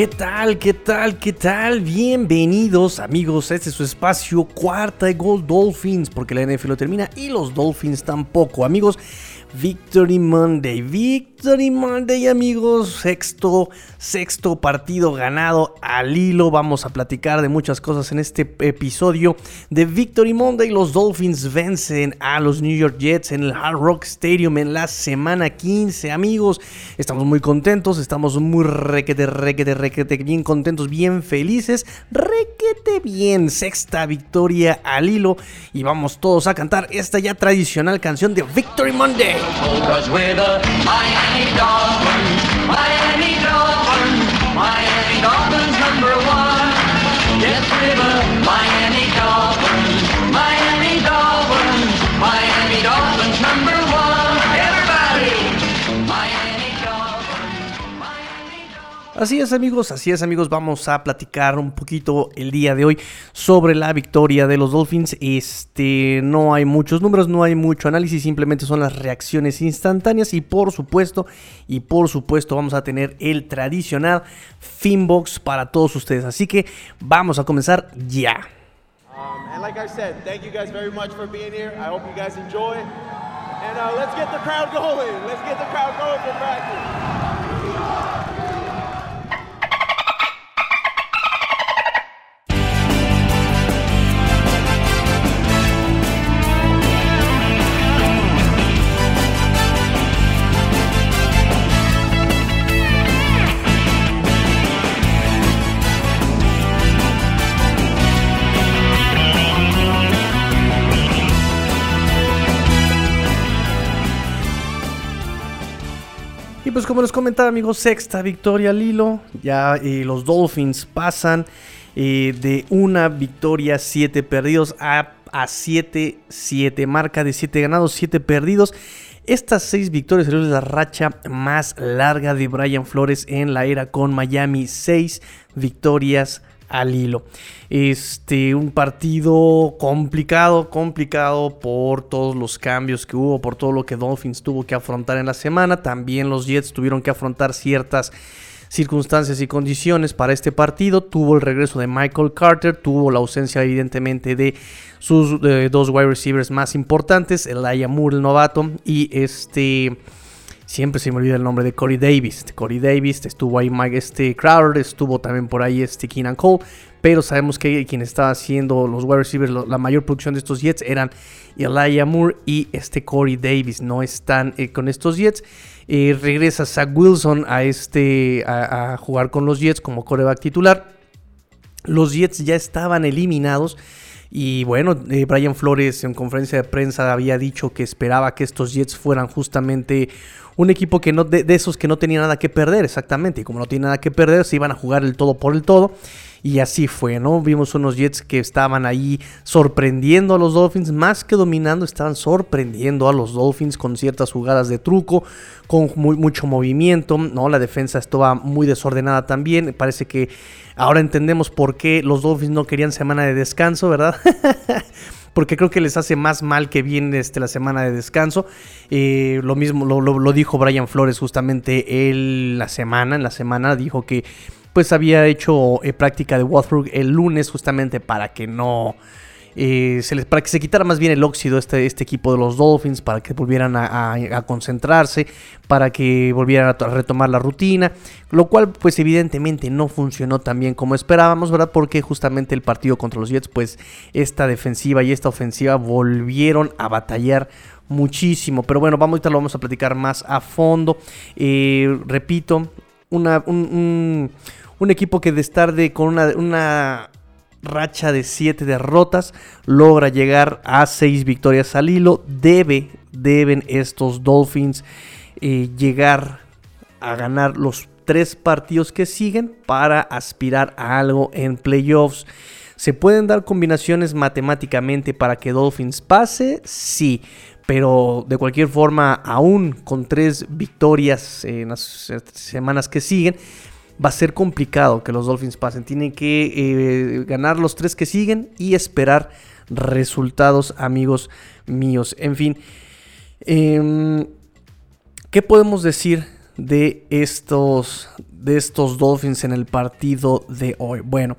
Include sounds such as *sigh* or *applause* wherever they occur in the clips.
¿Qué tal? ¿Qué tal? ¿Qué tal? Bienvenidos amigos este es su espacio cuarta de Gold Dolphins porque la NFL lo termina y los Dolphins tampoco amigos. Victory Monday, Victory Monday amigos, sexto, sexto partido ganado al hilo, vamos a platicar de muchas cosas en este episodio de Victory Monday, los Dolphins vencen a los New York Jets en el Hard Rock Stadium en la semana 15 amigos, estamos muy contentos, estamos muy requete, requete, requete, bien contentos, bien felices, requete bien, sexta victoria al hilo. Y vamos todos a cantar esta ya tradicional canción de Victory Monday. Cause we're the Miami Dolphins, Miami Dolphins, Miami Así es amigos, así es amigos, vamos a platicar un poquito el día de hoy sobre la victoria de los Dolphins. Este, no hay muchos números, no hay mucho análisis, simplemente son las reacciones instantáneas y por supuesto, y por supuesto vamos a tener el tradicional Finbox para todos ustedes. Así que vamos a comenzar ya. Um, and like I said, thank you guys very much for being here. I hope you guys enjoy. And uh, let's get the crowd going. Let's get the crowd going for practice. Pues como les comentaba amigos, sexta victoria al hilo. Ya eh, los Dolphins pasan eh, de una victoria, siete perdidos a, a siete, siete. Marca de siete ganados, siete perdidos. Estas seis victorias es la racha más larga de Brian Flores en la era con Miami. Seis victorias al hilo. Este, un partido complicado, complicado por todos los cambios que hubo, por todo lo que Dolphins tuvo que afrontar en la semana. También los Jets tuvieron que afrontar ciertas circunstancias y condiciones para este partido. Tuvo el regreso de Michael Carter, tuvo la ausencia evidentemente de sus eh, dos wide receivers más importantes, Elijah Moore, el novato, y este... Siempre se me olvida el nombre de Corey Davis. Este Corey Davis, estuvo ahí Mike este Crowder, estuvo también por ahí este Keenan Cole. Pero sabemos que quien estaba haciendo los wide receivers, la mayor producción de estos Jets eran Elijah Moore y este Corey Davis. No están eh, con estos Jets. Eh, regresa Zach Wilson a, este, a jugar con los Jets como coreback titular. Los Jets ya estaban eliminados. Y bueno, eh, Brian Flores en conferencia de prensa había dicho que esperaba que estos Jets fueran justamente un equipo que no, de, esos que no tenía nada que perder, exactamente. Y como no tiene nada que perder, se iban a jugar el todo por el todo. Y así fue, ¿no? Vimos unos Jets que estaban ahí sorprendiendo a los Dolphins, más que dominando, estaban sorprendiendo a los Dolphins con ciertas jugadas de truco, con muy, mucho movimiento, ¿no? La defensa estaba muy desordenada también. Parece que ahora entendemos por qué los Dolphins no querían semana de descanso, ¿verdad? *laughs* porque creo que les hace más mal que bien este, la semana de descanso. Eh, lo mismo lo, dijo Brian Flores justamente él la semana, en la semana dijo que pues había hecho eh, práctica de Watford el lunes justamente para que no... eh, para que se quitara más bien el óxido este, este equipo de los Dolphins, para que volvieran a, concentrarse, para que volvieran a, to- a retomar la rutina, lo cual pues evidentemente no funcionó tan bien como esperábamos, ¿verdad? Porque justamente el partido contra los Jets, pues esta defensiva y esta ofensiva volvieron a batallar muchísimo. Pero bueno, vamos, ahorita lo vamos a platicar más a fondo. Eh, repito, un, un- equipo que de estar con una racha de 7 derrotas logra llegar a 6 victorias al hilo. Debe, deben estos Dolphins eh, llegar a ganar los tres partidos que siguen para aspirar a algo en playoffs. ¿Se pueden dar combinaciones matemáticamente para que Dolphins pase? Sí. Pero de cualquier forma, aún con tres victorias en las semanas que siguen, va a ser complicado que los Dolphins pasen. Tienen que eh, ganar los tres que siguen y esperar resultados, amigos míos. En fin, em, ¿qué podemos decir de estos de estos Dolphins en el partido de hoy. Bueno,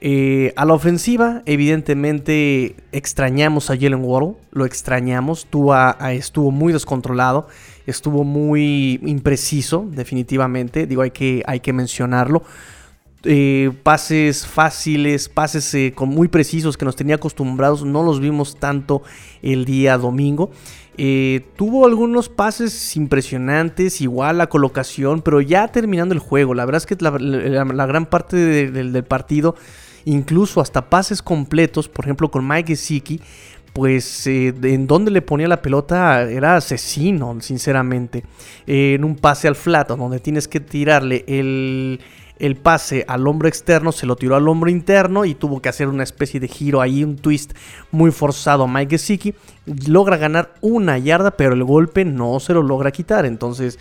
eh, a la ofensiva, evidentemente extrañamos a Jalen Waddle, lo extrañamos. Tua ah, estuvo muy descontrolado, estuvo muy impreciso, definitivamente. Digo, hay que, hay que mencionarlo. Eh, pases fáciles, pases eh, con muy precisos que nos tenía acostumbrados, no los vimos tanto el día domingo. Eh, tuvo algunos pases impresionantes, igual la colocación, pero ya terminando el juego, la verdad es que la, gran parte del partido, incluso hasta pases completos, por ejemplo con Mike Gesicki, pues en donde le ponía la pelota era asesino, sinceramente. en un pase al flat, donde tienes que tirarle el el pase al hombro externo, se lo tiró al hombro interno y tuvo que hacer una especie de giro ahí, un twist muy forzado a Mike Gesicki. Logra ganar una yarda, pero el golpe no se lo logra quitar. Entonces,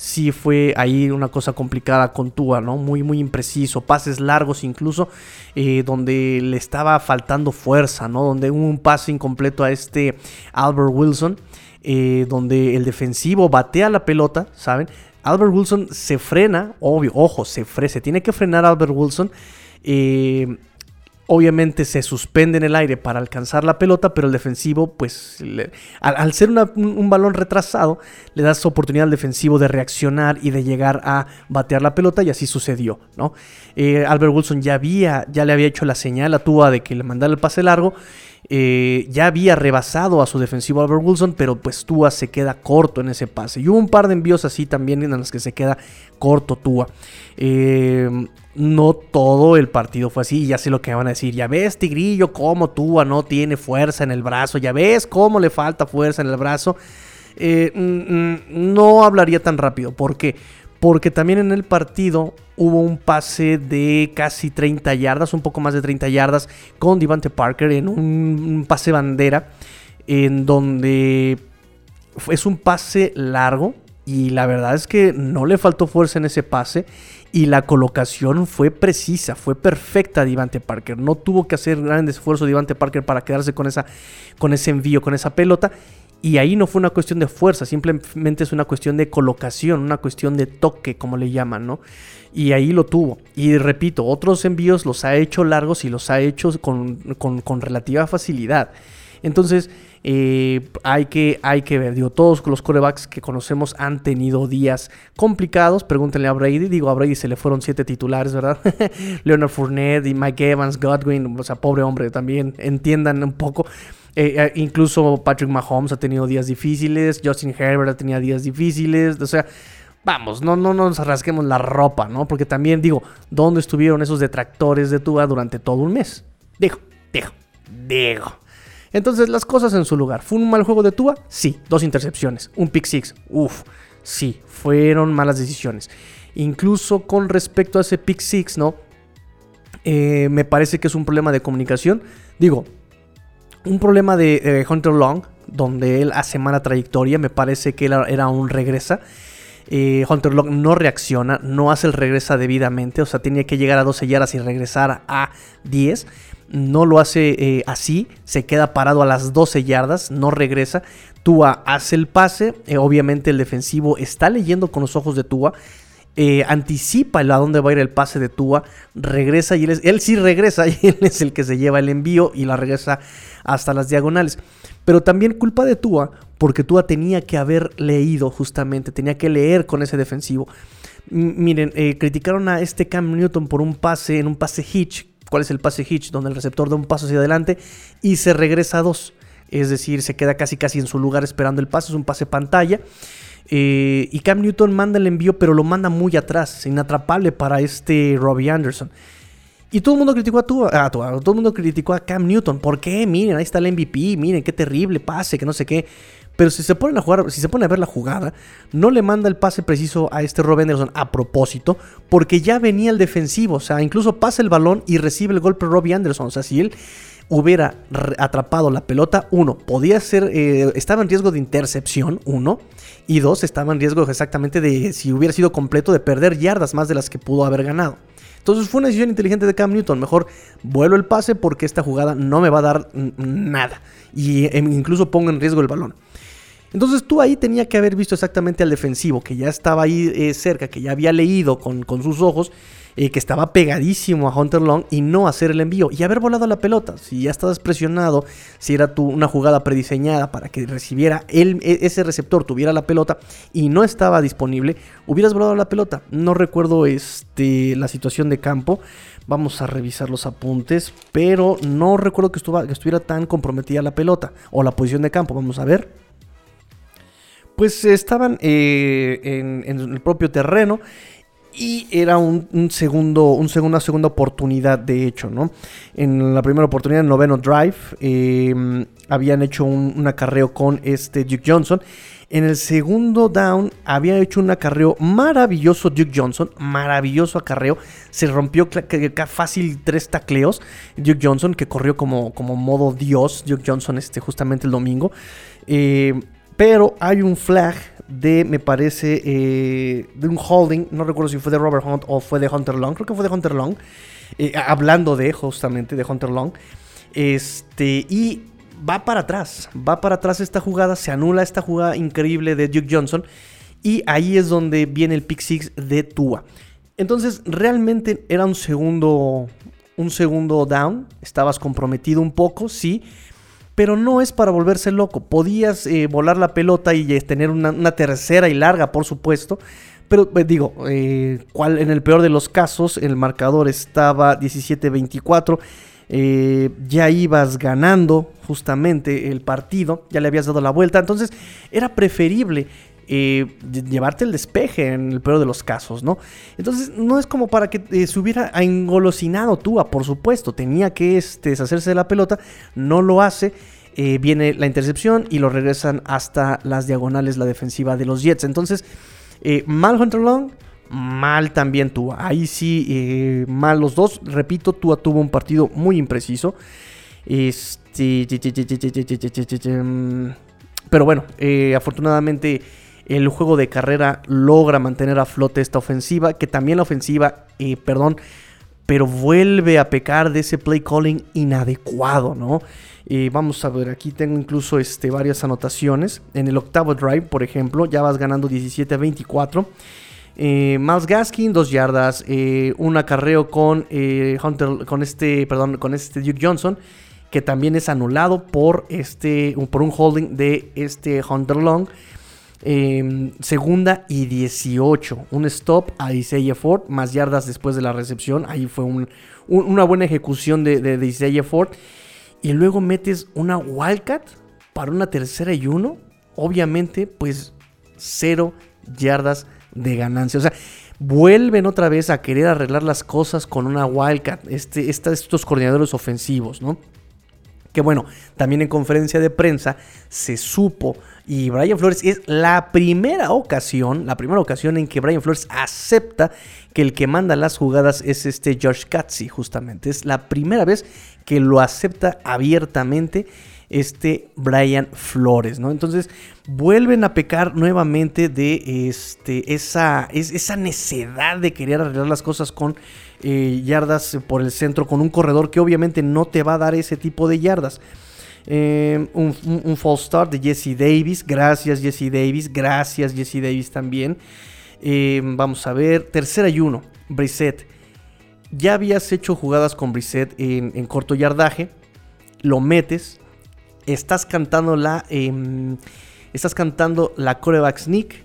sí fue ahí una cosa complicada con Tua, ¿no? Muy, muy impreciso. Pases largos incluso, eh, donde le estaba faltando fuerza, ¿no? Donde hubo un pase incompleto a este Albert Wilson. Eh, donde el defensivo batea la pelota, ¿saben? Albert Wilson se frena, obvio, ojo, se, se tiene que frenar Albert Wilson. Eh, obviamente se suspende en el aire para alcanzar la pelota, pero el defensivo, pues, al, ser un, balón retrasado, le das oportunidad al defensivo de reaccionar y de llegar a batear la pelota, y así sucedió, ¿no? Eh, Albert Wilson ya había, ya le había hecho la señal a Tua de que le mandara el pase largo, eh, ya había rebasado a su defensivo Albert Wilson, pero pues Tua se queda corto en ese pase. Y hubo un par de envíos así también en los que se queda corto Tua. Eh, no todo el partido fue así, ya sé lo que van a decir. Ya ves, Tigrillo, cómo Tua no tiene fuerza en el brazo. Ya ves cómo le falta fuerza en el brazo. Eh, mm, mm, no hablaría tan rápido. ¿Por qué? Porque también en el partido hubo un pase de casi 30 yardas, un poco más de 30 yardas, con Devante Parker en un, pase bandera, en donde es un pase largo. Y la verdad es que no le faltó fuerza en ese pase. Y la colocación fue precisa, fue perfecta Devante Parker. No tuvo que hacer grandes esfuerzos Devante Parker para quedarse con, esa, con ese envío, con esa pelota. Y ahí no fue una cuestión de fuerza, simplemente es una cuestión de colocación, una cuestión de toque, como le llaman, ¿no? Y ahí lo tuvo. Y repito, otros envíos los ha hecho largos y los ha hecho con, relativa facilidad. Entonces, eh, hay, que, hay que ver. Digo, todos los corebacks que conocemos han tenido días complicados. Pregúntenle a Brady. Digo, a Brady se le fueron siete titulares, ¿verdad? *laughs* Leonard Fournette y Mike Evans, Godwin. O sea, pobre hombre también. Entiendan un poco. Eh, eh, incluso Patrick Mahomes ha tenido días difíciles, Justin Herbert ha tenido días difíciles, o sea, vamos, no, no nos rasquemos la ropa, ¿no? Porque también digo, ¿dónde estuvieron esos detractores de Tua durante todo un mes? Digo, digo, digo. Entonces, las cosas en su lugar. ¿Fue un mal juego de Tua? Sí, dos intercepciones, un pick six, uff, sí, fueron malas decisiones. Incluso con respecto a ese pick six, ¿no? Eh, me parece que es un problema de comunicación. Digo, un problema de Hunter Long, donde él hace mala trayectoria, me parece que él era un regresa. Eh, Hunter Long no reacciona, no hace el regresa debidamente, o sea, tenía que llegar a 12 yardas y regresar a 10. No lo hace eh, así, se queda parado a las 12 yardas, no regresa. Tua hace el pase, eh, obviamente el defensivo está leyendo con los ojos de Tua, eh, anticipa a dónde va a ir el pase de Tua, regresa y él, él sí regresa *laughs* y él es el que se lleva el envío y la regresa hasta las diagonales. Pero también culpa de Tua, porque Tua tenía que haber leído justamente, tenía que leer con ese defensivo. miren, eh, criticaron a este Cam Newton por un pase en un pase hitch. ¿Cuál es el pase hitch? Donde el receptor da un paso hacia adelante y se regresa a dos. Es decir, se queda casi casi en su lugar esperando el pase. Es un pase pantalla. Eh, y Cam Newton manda el envío, pero lo manda muy atrás, inatrapable para este Robbie Anderson. Y todo el mundo criticó a, tu, todo el mundo criticó a Cam Newton. ¿Por qué? Miren, ahí está el MVP, miren qué terrible pase, que no sé qué. Pero si se ponen a jugar, si se pone a ver la jugada, no le manda el pase preciso a este Robbie Anderson a propósito, porque ya venía el defensivo. O sea, incluso pasa el balón y recibe el golpe Robbie Anderson. O sea, si él hubiera atrapado la pelota, uno, podía ser, eh, estaba en riesgo de intercepción, uno, y dos, estaba en riesgo exactamente de, si hubiera sido completo, de perder yardas más de las que pudo haber ganado. Entonces fue una decisión inteligente de Cam Newton. Mejor vuelo el pase porque esta jugada no me va a dar nada. Y em, incluso pongo en riesgo el balón. Entonces tú ahí tenía que haber visto exactamente al defensivo, que ya estaba ahí eh, cerca, que ya había leído con, con sus ojos, eh, que estaba pegadísimo a Hunter Long y no hacer el envío y haber volado la pelota. Si ya estabas presionado, si era tu, una jugada prediseñada para que recibiera el, e- ese receptor, tuviera la pelota y no estaba disponible, hubieras volado la pelota. No recuerdo este, la situación de campo. Vamos a revisar los apuntes, pero no recuerdo que, estuva- que estuviera tan comprometida la pelota o la posición de campo. Vamos a ver pues estaban eh, en, el propio terreno y era un, un segundo, un segundo- una segunda oportunidad de hecho, ¿no? En la primera oportunidad, en el noveno drive, eh, habían hecho un, acarreo con este Duke Johnson. En el segundo down había hecho un acarreo maravilloso Duke Johnson, maravilloso acarreo. Se rompió fácil tres tacleos. Duke Johnson que corrió como, como modo Dios. Duke Johnson este, justamente el domingo. Eh, pero hay un flag de, me parece, eh, de un holding. No recuerdo si fue de Robert Hunt o fue de Hunter Long. Creo que fue de Hunter Long. eh, hablando de, justamente, de Hunter Long. Este, y va para atrás. Va para atrás esta jugada. Se anula esta jugada increíble de Duke Johnson. Y ahí es donde viene el pick six de Tua. Entonces, realmente era un segundo. Un segundo down. Estabas comprometido un poco, sí pero no es para volverse loco. Podías eh, volar la pelota y eh, tener una, tercera y larga, por supuesto. Pero eh, digo, en el peor de los casos, el marcador estaba 17-24. eh, ya ibas ganando justamente el partido, ya le habías dado la vuelta. Entonces era preferible eh, lle- llevarte el despeje en el peor de los casos, ¿no? Entonces no es como para que eh, se hubiera engolosinado Tua, por supuesto, tenía que este, deshacerse de la pelota, no lo hace, eh, viene la intercepción y lo regresan hasta las diagonales la defensiva de los Jets. Entonces, eh, mal Hunter Long, mal también Tua, ahí sí, eh, mal los dos, repito, Tua tuvo un partido muy impreciso. Este, mm, pero bueno, eh, afortunadamente el juego de carrera logra mantener a flote esta ofensiva, que también la ofensiva, eh, perdón, pero vuelve a pecar de ese play calling inadecuado, ¿no? Eh, vamos a ver, aquí tengo incluso este, varias anotaciones. En el octavo drive, por ejemplo, ya vas ganando 17 a 24. Eh, Miles Gaskin, dos yardas. eh, un acarreo con Hunter, con este, perdón, con este Duke Johnson, que también es anulado por este, por un holding de este Hunter Long. Eh, segunda y 18. Un stop a Isaiah Ford, más yardas después de la recepción. Ahí fue un- un- una buena ejecución de, de, Isaiah Ford. Y luego metes una Wildcat para una tercera y uno. Obviamente, pues cero yardas de ganancia. O sea, vuelven otra vez a querer arreglar las cosas con una Wildcat. Este, estos coordinadores ofensivos, ¿no? Que bueno, también en conferencia de prensa se supo y Brian Flores es la primera ocasión, la primera ocasión en que Brian Flores acepta que el que manda las jugadas es este Josh Katzi, justamente. Es la primera vez que lo acepta abiertamente este Brian Flores, ¿no? Entonces vuelven a pecar nuevamente de este, esa, es- esa necedad de querer arreglar las cosas con eh, yardas por el centro, con un corredor que obviamente no te va a dar ese tipo de yardas. Eh, un, false start de Jesse Davis, gracias Jesse Davis, gracias Jesse Davis también. Eh, vamos a ver, tercera y uno, Brissett. Ya habías hecho jugadas con Brissett en, en corto yardaje, lo metes, estás cantando la, em, estás cantando la coreback sneak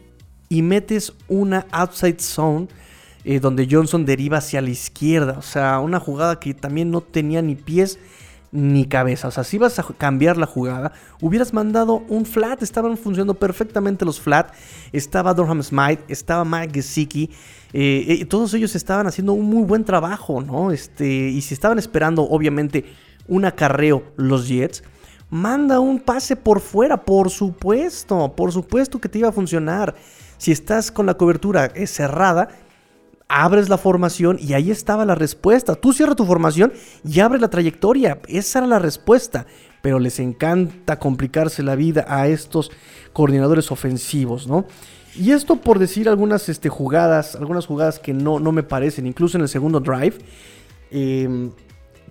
y metes una outside zone eh, donde Johnson deriva hacia la izquierda. O sea, una jugada que también no tenía ni pies ni cabeza. O sea, si ibas a cambiar la jugada, hubieras mandado un flat. Estaban funcionando perfectamente los flat. Estaba Durham Smite, estaba Mike Gesicki. eh, eh, todos ellos estaban haciendo un muy buen trabajo, ¿no? Este, y si estaban esperando, obviamente, un acarreo los Jets, manda un pase por fuera, por supuesto, por supuesto que te iba a funcionar. Si estás con la cobertura eh, cerrada, abres la formación y ahí estaba la respuesta. Tú cierras tu formación y abres la trayectoria. Esa era la respuesta. Pero les encanta complicarse la vida a estos coordinadores ofensivos, ¿no? Y esto por decir algunas este, jugadas, algunas jugadas que no, no me parecen, incluso en el segundo drive. eh,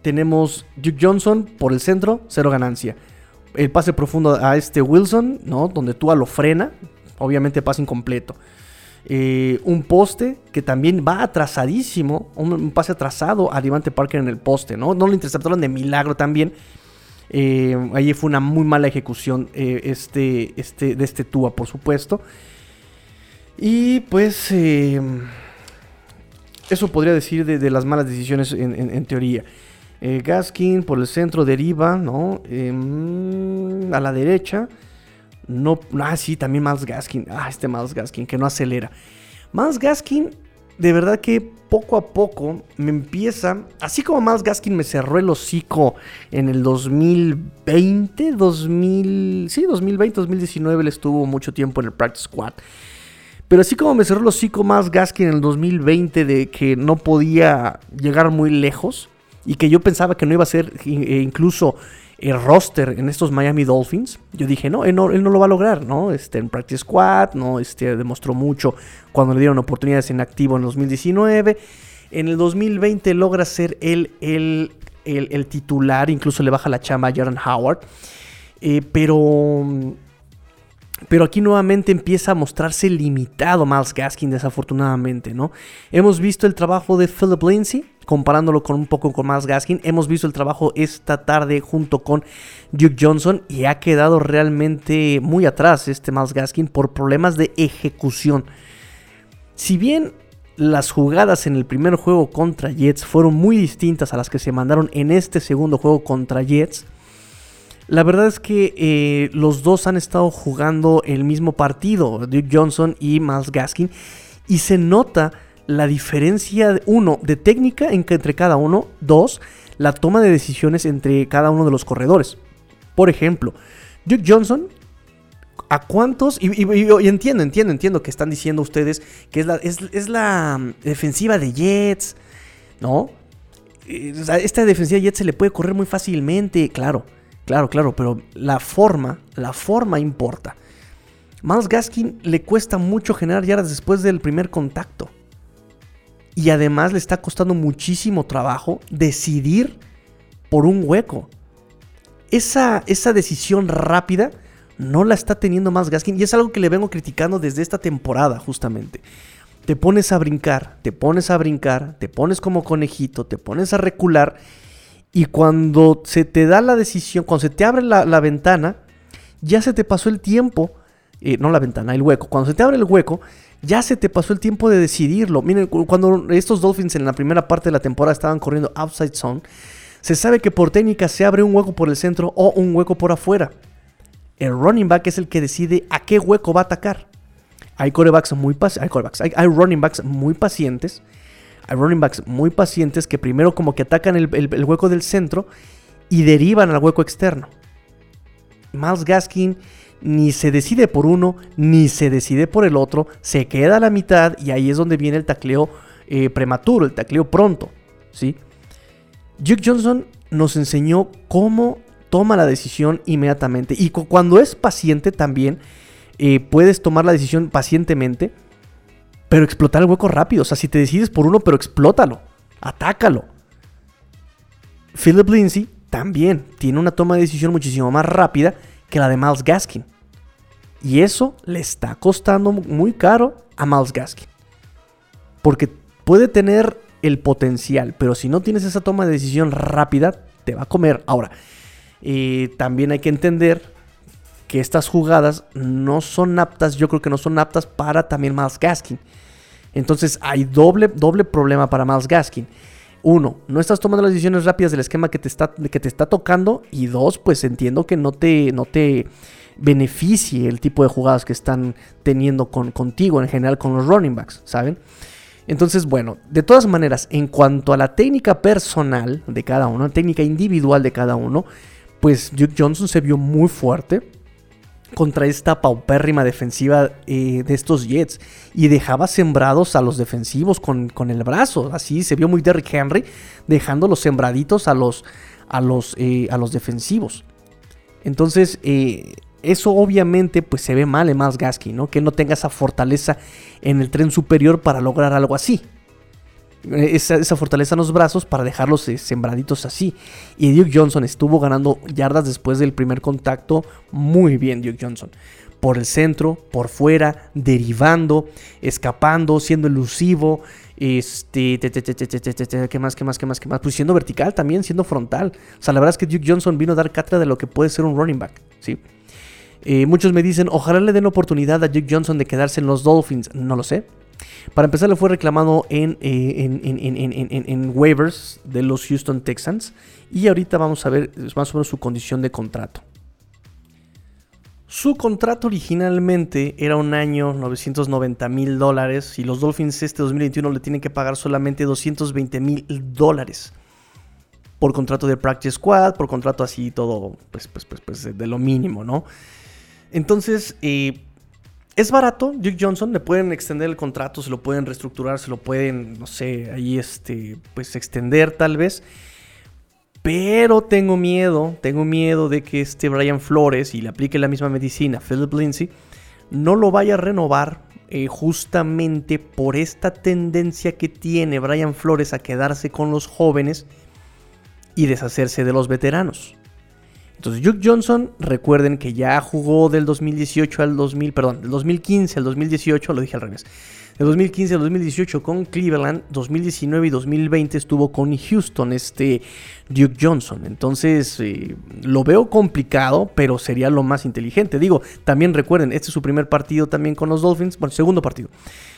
tenemos Duke Johnson por el centro, cero ganancia. el pase profundo a este Wilson, ¿no? Donde Tua lo frena, obviamente pase incompleto. Eh, un poste que también va atrasadísimo, un, pase atrasado a Devante Parker en el poste, ¿no? No lo interceptaron de milagro también. Eh, ahí fue una muy mala ejecución eh, este, este, de este Tua, por supuesto. Y pues eh, eso podría decir de, las malas decisiones en, en- teoría. Gaskin por el centro deriva, ¿no? Em, a la derecha. No, ah, sí, también Miles Gaskin. Ah, este Miles Gaskin que no acelera. Miles Gaskin, de verdad que poco a poco me empieza. Así como Miles Gaskin me cerró el hocico en el 2020, 2000. Sí, 2020, 2019 él estuvo mucho tiempo en el Practice Squad. Pero así como me cerró el hocico más Gaskin en el 2020 de que no podía llegar muy lejos y que yo pensaba que no iba a ser eh, incluso el roster en estos Miami Dolphins, yo dije, no, él no, él no lo va a lograr, ¿no? Este, en Practice Squad, ¿no? Este, demostró mucho cuando le dieron oportunidades en activo en 2019. En el 2020 logra ser él el, el, el titular, incluso le baja la chamba a Jordan Howard. Eh, pero pero aquí nuevamente empieza a mostrarse limitado Miles Gaskin, desafortunadamente, ¿no? Hemos visto el trabajo de Philip Lindsay, comparándolo con un poco con Miles Gaskin. Hemos visto el trabajo esta tarde junto con Duke Johnson y ha quedado realmente muy atrás este Miles Gaskin por problemas de ejecución. Si bien las jugadas en el primer juego contra Jets fueron muy distintas a las que se mandaron en este segundo juego contra Jets, la verdad es que eh, los dos han estado jugando el mismo partido, Duke Johnson y Miles Gaskin, y se nota la diferencia, uno, de técnica entre cada uno, dos, la toma de decisiones entre cada uno de los corredores. Por ejemplo, Duke Johnson, ¿a cuántos? Y, entiendo, entiendo, entiendo que están diciendo ustedes que es la, es, la mm, defensiva de Jets, ¿no? Eh, esta defensiva de Jets se le puede correr muy fácilmente, claro. Claro, claro, pero la forma, la forma importa. Miles Gaskin le cuesta mucho generar yardas después del primer contacto. Y además le está costando muchísimo trabajo decidir por un hueco. Esa, esa decisión rápida no la está teniendo Miles Gaskin y es algo que le vengo criticando desde esta temporada justamente. Te pones a brincar, te pones a brincar, te pones como conejito, te pones a recular y cuando se te da la decisión, cuando se te abre la, la ventana, ya se te pasó el tiempo. eh, no la ventana, el hueco. Cuando se te abre el hueco, ya se te pasó el tiempo de decidirlo. Miren, cu- cuando estos Dolphins en la primera parte de la temporada estaban corriendo outside zone, se sabe que por técnica se abre un hueco por el centro o un hueco por afuera. El running back es el que decide a qué hueco va a atacar. Hay corebacks muy hay, hay, running backs muy pacientes. Hay running backs muy pacientes que primero como que atacan el, el- el hueco del centro y derivan al hueco externo. Miles Gaskin ni se decide por uno, ni se decide por el otro, se queda a la mitad y ahí es donde viene el tacleo eh, prematuro, el tacleo pronto, ¿sí? Duke Johnson nos enseñó cómo toma la decisión inmediatamente y cu- cuando es paciente también eh, puedes tomar la decisión pacientemente, pero explotar el hueco rápido. O sea, si te decides por uno, pero explótalo, atácalo. Philip Lindsay también tiene una toma de decisión muchísimo más rápida que la de Miles Gaskin. Y eso le está costando muy caro a Miles Gaskin. Porque puede tener el potencial, pero si no tienes esa toma de decisión rápida, te va a comer. Ahora, eh, también hay que entender que estas jugadas no son aptas, yo creo que no son aptas para también Miles Gaskin. Entonces hay doble, doble problema para Miles Gaskin. Uno, no estás tomando las decisiones rápidas del esquema que te está, que te está tocando. Y dos, pues entiendo que no te, no te beneficie el tipo de jugadas que están teniendo con, contigo, en general con los running backs, ¿saben? Entonces, bueno, de todas maneras, en cuanto a la técnica personal de cada uno, la técnica individual de cada uno, pues Duke Johnson se vio muy fuerte contra esta paupérrima defensiva eh, de estos Jets y dejaba sembrados a los defensivos con, con el brazo. Así se vio muy Derrick Henry dejando los sembraditos a los, a los, eh, a los defensivos. Entonces, eh, eso obviamente pues se ve mal en Miles Gaskin, ¿no? Que no tenga esa fortaleza en el tren superior para lograr algo así esa, fortaleza en los brazos para dejarlos eh, sembraditos así. Y Duke Johnson estuvo ganando yardas después del primer contacto. Muy bien, Duke Johnson. Por el centro, por fuera, derivando, escapando, siendo elusivo. Este, ¿qué más, qué más, qué más, qué más? Pues siendo vertical también, siendo frontal. O sea, la verdad es que Duke Johnson vino a dar cátedra de lo que puede ser un running back, ¿sí? Eh, muchos me dicen, ojalá le den oportunidad a Duke Johnson de quedarse en los Dolphins. No lo sé. Para empezar, le fue reclamado en, eh, en waivers de los Houston Texans. Y ahorita vamos a ver más o menos su condición de contrato. Su contrato originalmente era un año 990 mil dólares y los Dolphins este 2021 le tienen que pagar solamente 220 mil dólares por contrato de practice squad, por contrato así todo, pues, pues, pues, pues de lo mínimo, ¿no? Entonces, eh, es barato, Duke Johnson, le pueden extender el contrato, se lo pueden reestructurar, se lo pueden, no sé, ahí este, pues extender tal vez. Pero tengo miedo, tengo miedo de que este Brian Flores, y le aplique la misma medicina Philip Lindsay, no lo vaya a renovar eh, justamente por esta tendencia que tiene Brian Flores a quedarse con los jóvenes y deshacerse de los veteranos. Entonces, Duke Johnson, recuerden que ya jugó del 2018 al 2000, perdón, del 2015 al 2018, lo dije al revés. Del 2015 al 2018 con Cleveland, 2019 y 2020 estuvo con Houston, este Duke Johnson. Entonces, eh, lo veo complicado, pero sería lo más inteligente. Digo, también recuerden, este es su primer partido también con los Dolphins, bueno, segundo partido.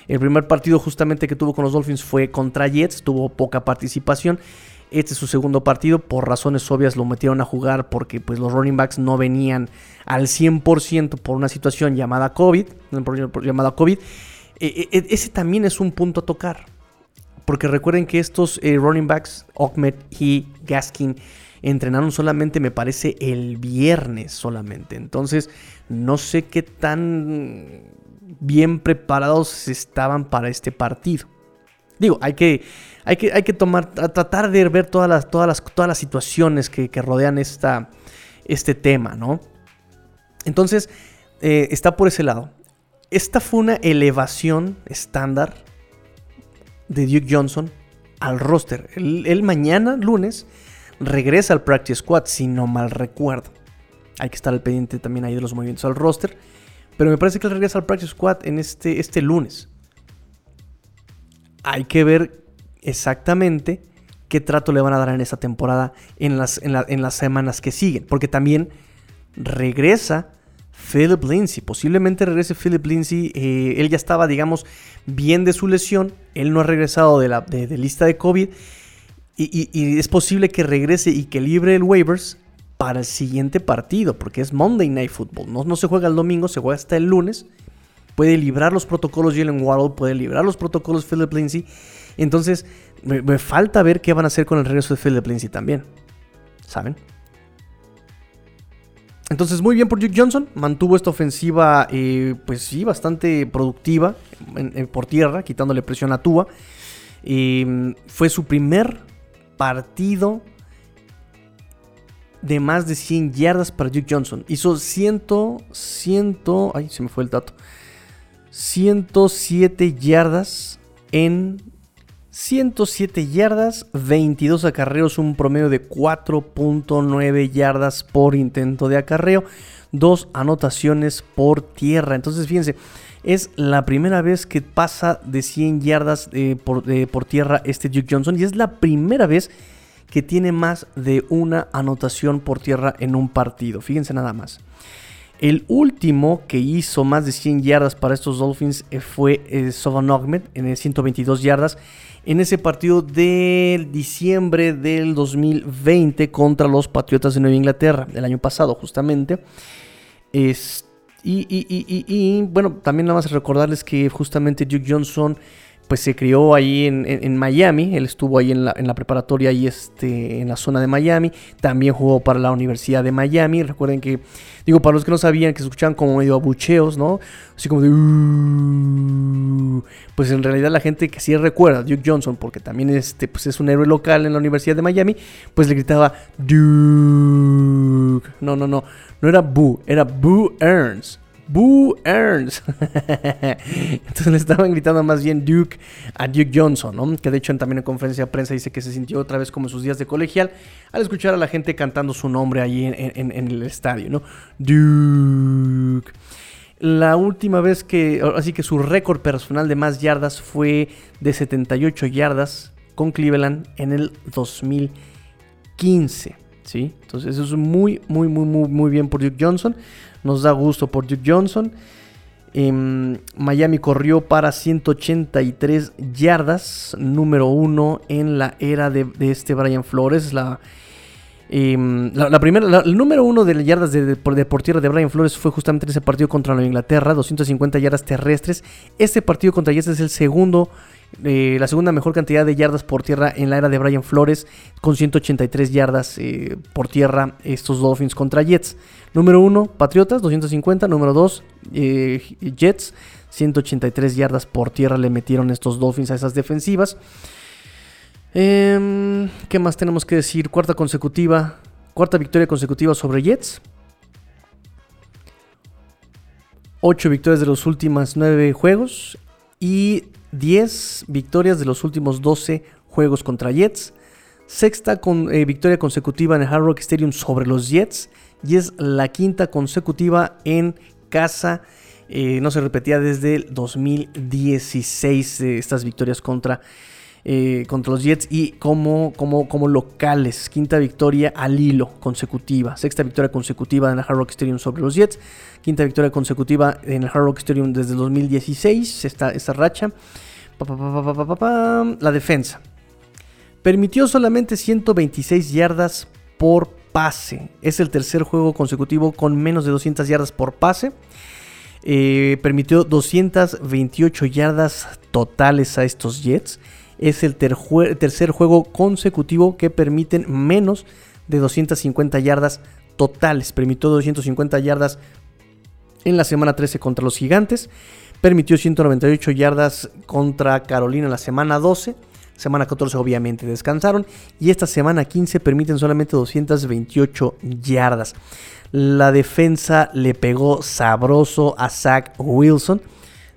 El primer partido justamente que tuvo con los Dolphins fue contra Jets, tuvo poca participación. Este es su segundo partido, por razones obvias lo metieron a jugar porque pues, los running backs no venían al 100% por una situación llamada COVID, llamada COVID. E- e- ese también es un punto a tocar. Porque recuerden que estos eh, running backs, Ahmed y Gaskin, entrenaron solamente, me parece, el viernes solamente. Entonces, no sé qué tan bien preparados estaban para este partido. Digo, hay que, hay que, hay que tomar, tratar de ver todas las, todas las, todas las situaciones que, rodean esta, este tema, ¿no? Entonces, eh, está por ese lado. Esta fue una elevación estándar de Duke Johnson al roster. Él, él mañana, lunes, regresa al Practice Squad, si no mal recuerdo. Hay que estar al pendiente también ahí de los movimientos al roster. Pero me parece que él regresa al Practice Squad en este, este lunes. Hay que ver exactamente qué trato le van a dar en esta temporada en las, semanas que siguen. Porque también regresa Philip Lindsay. Posiblemente regrese Philip Lindsay. eh, él ya estaba, digamos, bien de su lesión. Él no ha regresado de la lista de COVID. Y, es posible que regrese y que libre el waivers para el siguiente partido. Porque es Monday Night Football. No se juega el domingo, se juega hasta el lunes. Puede librar los protocolos Jalen Waddle, puede librar los protocolos Philip Lindsay. Entonces, me, falta ver qué van a hacer con el regreso de Philip Lindsay también. ¿Saben? Entonces, muy bien por Duke Johnson. Mantuvo esta ofensiva, eh, pues sí, bastante productiva por tierra, quitándole presión a Tua. Eh, fue su primer partido de más de 100 yardas para Duke Johnson. Hizo 100, 100, ay, se me fue el dato. 107 yardas en 107 yardas, 22 acarreos, un promedio de 4.9 yardas por intento de acarreo, dos anotaciones por tierra. Entonces, fíjense, es la primera vez que pasa de 100 yardas eh, eh, por tierra este Duke Johnson y es la primera vez que tiene más de una anotación por tierra en un partido. Fíjense nada más. El último que hizo más de 100 yardas para estos Dolphins eh, fue eh, Sovan en el 122 yardas en ese partido de diciembre del 2020 contra los Patriotas de Nueva Inglaterra, el año pasado justamente. Y, bueno, también nada más recordarles que justamente Duke Johnson pues se crió ahí en, en- Miami, él estuvo ahí en la, en la preparatoria ahí este, en la zona de Miami, también jugó para la Universidad de Miami, recuerden que, digo, para los que no sabían, que se escuchaban como medio abucheos, ¿no? Así como de... "Uh", pues en realidad la gente que sí recuerda Duke Johnson, porque también este, pues es un héroe local en la Universidad de Miami, pues le gritaba Duke. No, no, no, no era Boo, era Boo Earns. Boo Earns. *laughs* Entonces le estaban gritando más bien Duke a Duke Johnson, ¿no? Que de hecho también en conferencia de prensa dice que se sintió otra vez como en sus días de colegial al escuchar a la gente cantando su nombre ahí en, en- el estadio, ¿no? Duke. La última vez que, así que su récord personal de más yardas fue de 78 yardas con Cleveland en el 2015. ¿sí? Entonces eso es muy, muy, muy, muy, muy bien por Duke Johnson. Nos da gusto por Duke Johnson. Em, Miami corrió para 183 yardas, número uno en la era de, este Brian Flores. La, em, la, primera, el número uno de yardas de, de por, de por tierra de Brian Flores fue justamente en ese partido contra Nueva Inglaterra, 250 yardas terrestres. Este partido contra Jets es el segundo, eh, la segunda mejor cantidad de yardas por tierra en la era de Brian Flores, con 183 yardas eh, por tierra estos Dolphins contra Jets. Número 1, Patriotas, 250. Número 2, Jets, 183 yardas por tierra le metieron estos Dolphins a esas defensivas. Em, ¿Qué más tenemos que decir? Cuarta consecutiva, cuarta victoria consecutiva sobre Jets. 8 victorias de los últimos 9 juegos y 10 victorias de los últimos 12 juegos contra Jets. Sexta eh, victoria consecutiva en el Hard Rock Stadium sobre los Jets y es la quinta consecutiva en casa. Eh, no se repetía desde el 2016 eh, estas victorias contra, contra los Jets y como, como, como locales. Quinta victoria al hilo consecutiva. Sexta victoria consecutiva en el Hard Rock Stadium sobre los Jets. Quinta victoria consecutiva en el Hard Rock Stadium desde el 2016. Esta, esta racha. La defensa. Permitió solamente 126 yardas por pase. Es el tercer juego consecutivo con menos de 200 yardas por pase. Eh, permitió 228 yardas totales a estos Jets. Es el tercer juego consecutivo que permiten menos de 250 yardas totales. Permitió 250 yardas en la semana 13 contra los Gigantes. Permitió 198 yardas contra Carolina la semana 12. Semana 14 obviamente descansaron. Y esta semana 15 permiten solamente 228 yardas. La defensa le pegó sabroso a Zach Wilson.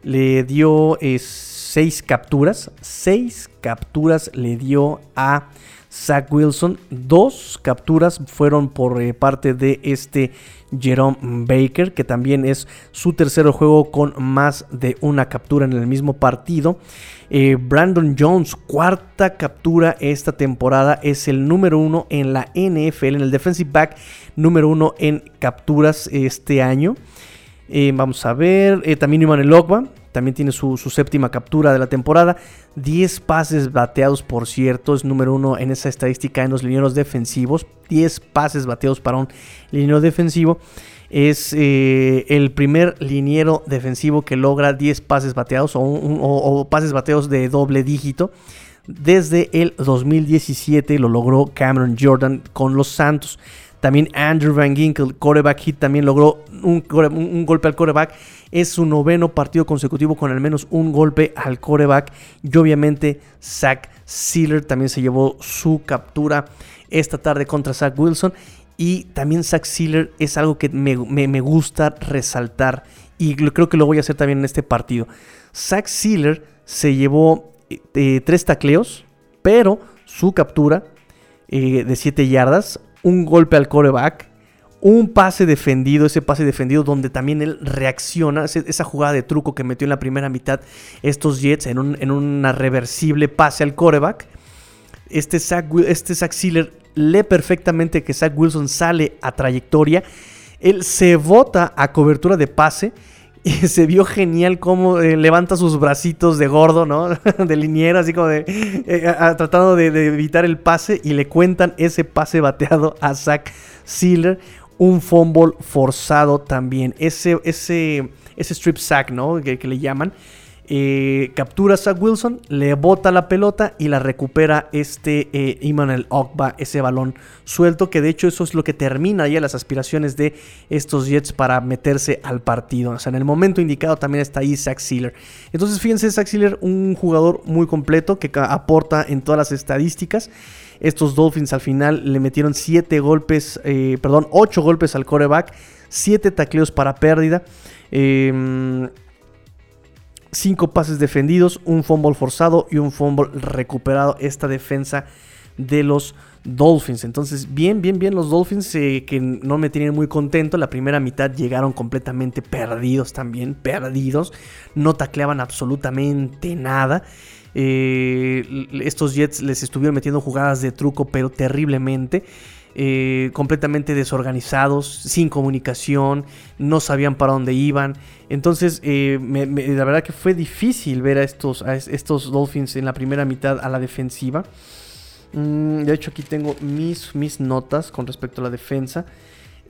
Le dio 6 capturas. 6 capturas le dio a Zach Wilson. Dos capturas fueron por eh, parte de este Jerome Baker, que también es su tercer juego con más de una captura en el mismo partido. Eh, Brandon Jones, cuarta captura esta temporada, es el número uno en la NFL, en el defensive back número uno en capturas este año. Eh, vamos a ver, eh, también Iman el Ogba, también tiene su, su séptima captura de la temporada. 10 pases bateados, por cierto, es número uno en esa estadística en los linieros defensivos. 10 pases bateados para un liniero defensivo. Es eh, el primer liniero defensivo que logra 10 pases bateados o, pases bateados de doble dígito. Desde el 2017 lo logró Cameron Jordan con los Santos. También Andrew Van Ginkel, coreback hit, también logró un- un golpe al coreback. Es su noveno partido consecutivo con al menos un golpe al coreback. Y obviamente Zach Sealer también se llevó su captura esta tarde contra Zach Wilson. Y también Zach Sealer es algo que me, gusta resaltar. Y creo que lo voy a hacer también en este partido. Zach Sealer se llevó eh, eh, tres tacleos, pero su captura eh, de 7 yardas, un golpe al coreback, un pase defendido, ese pase defendido donde también él reacciona, esa jugada de truco que metió en la primera mitad estos Jets en, un- en una reversible pase al coreback. Este Zach, este Zach Sealer lee perfectamente que Zach Wilson sale a trayectoria. Él se bota a cobertura de pase. Y *laughs* se vio genial cómo eh, levanta sus bracitos de gordo, ¿no? *laughs* de liniero, así como de. eh, tratando de, de evitar el pase. Y le cuentan ese pase bateado a Zach Sealer. Un fumble forzado también. Ese, ese, ese strip sack, ¿no? Que, le llaman. Eh, captura a Zach Wilson, le bota la pelota y la recupera este eh, Emmanuel Ogba, ese balón suelto, que de hecho eso es lo que termina ya las aspiraciones de estos Jets para meterse al partido. O sea, en el momento indicado también está ahí Zach Sealer. Entonces, fíjense, Zach Sealer, un jugador muy completo que aporta en todas las estadísticas. Estos Dolphins al final le metieron 7 golpes, eh, perdón, 8 golpes al coreback. 7 tacleos para pérdida. Em, 5 pases defendidos, un fumble forzado y un fumble recuperado. Esta defensa de los Dolphins. Entonces, bien, bien, bien los Dolphins eh, que no me tienen muy contento. La primera mitad llegaron completamente perdidos también, perdidos. No tacleaban absolutamente nada. Eh, estos Jets les estuvieron metiendo jugadas de truco, pero terriblemente. Eh, completamente desorganizados, sin comunicación, no sabían para dónde iban. Entonces, la verdad que fue difícil ver a estos, a estos Dolphins en la primera mitad a la defensiva. Mm, de hecho, aquí tengo mis, mis notas con respecto a la defensa.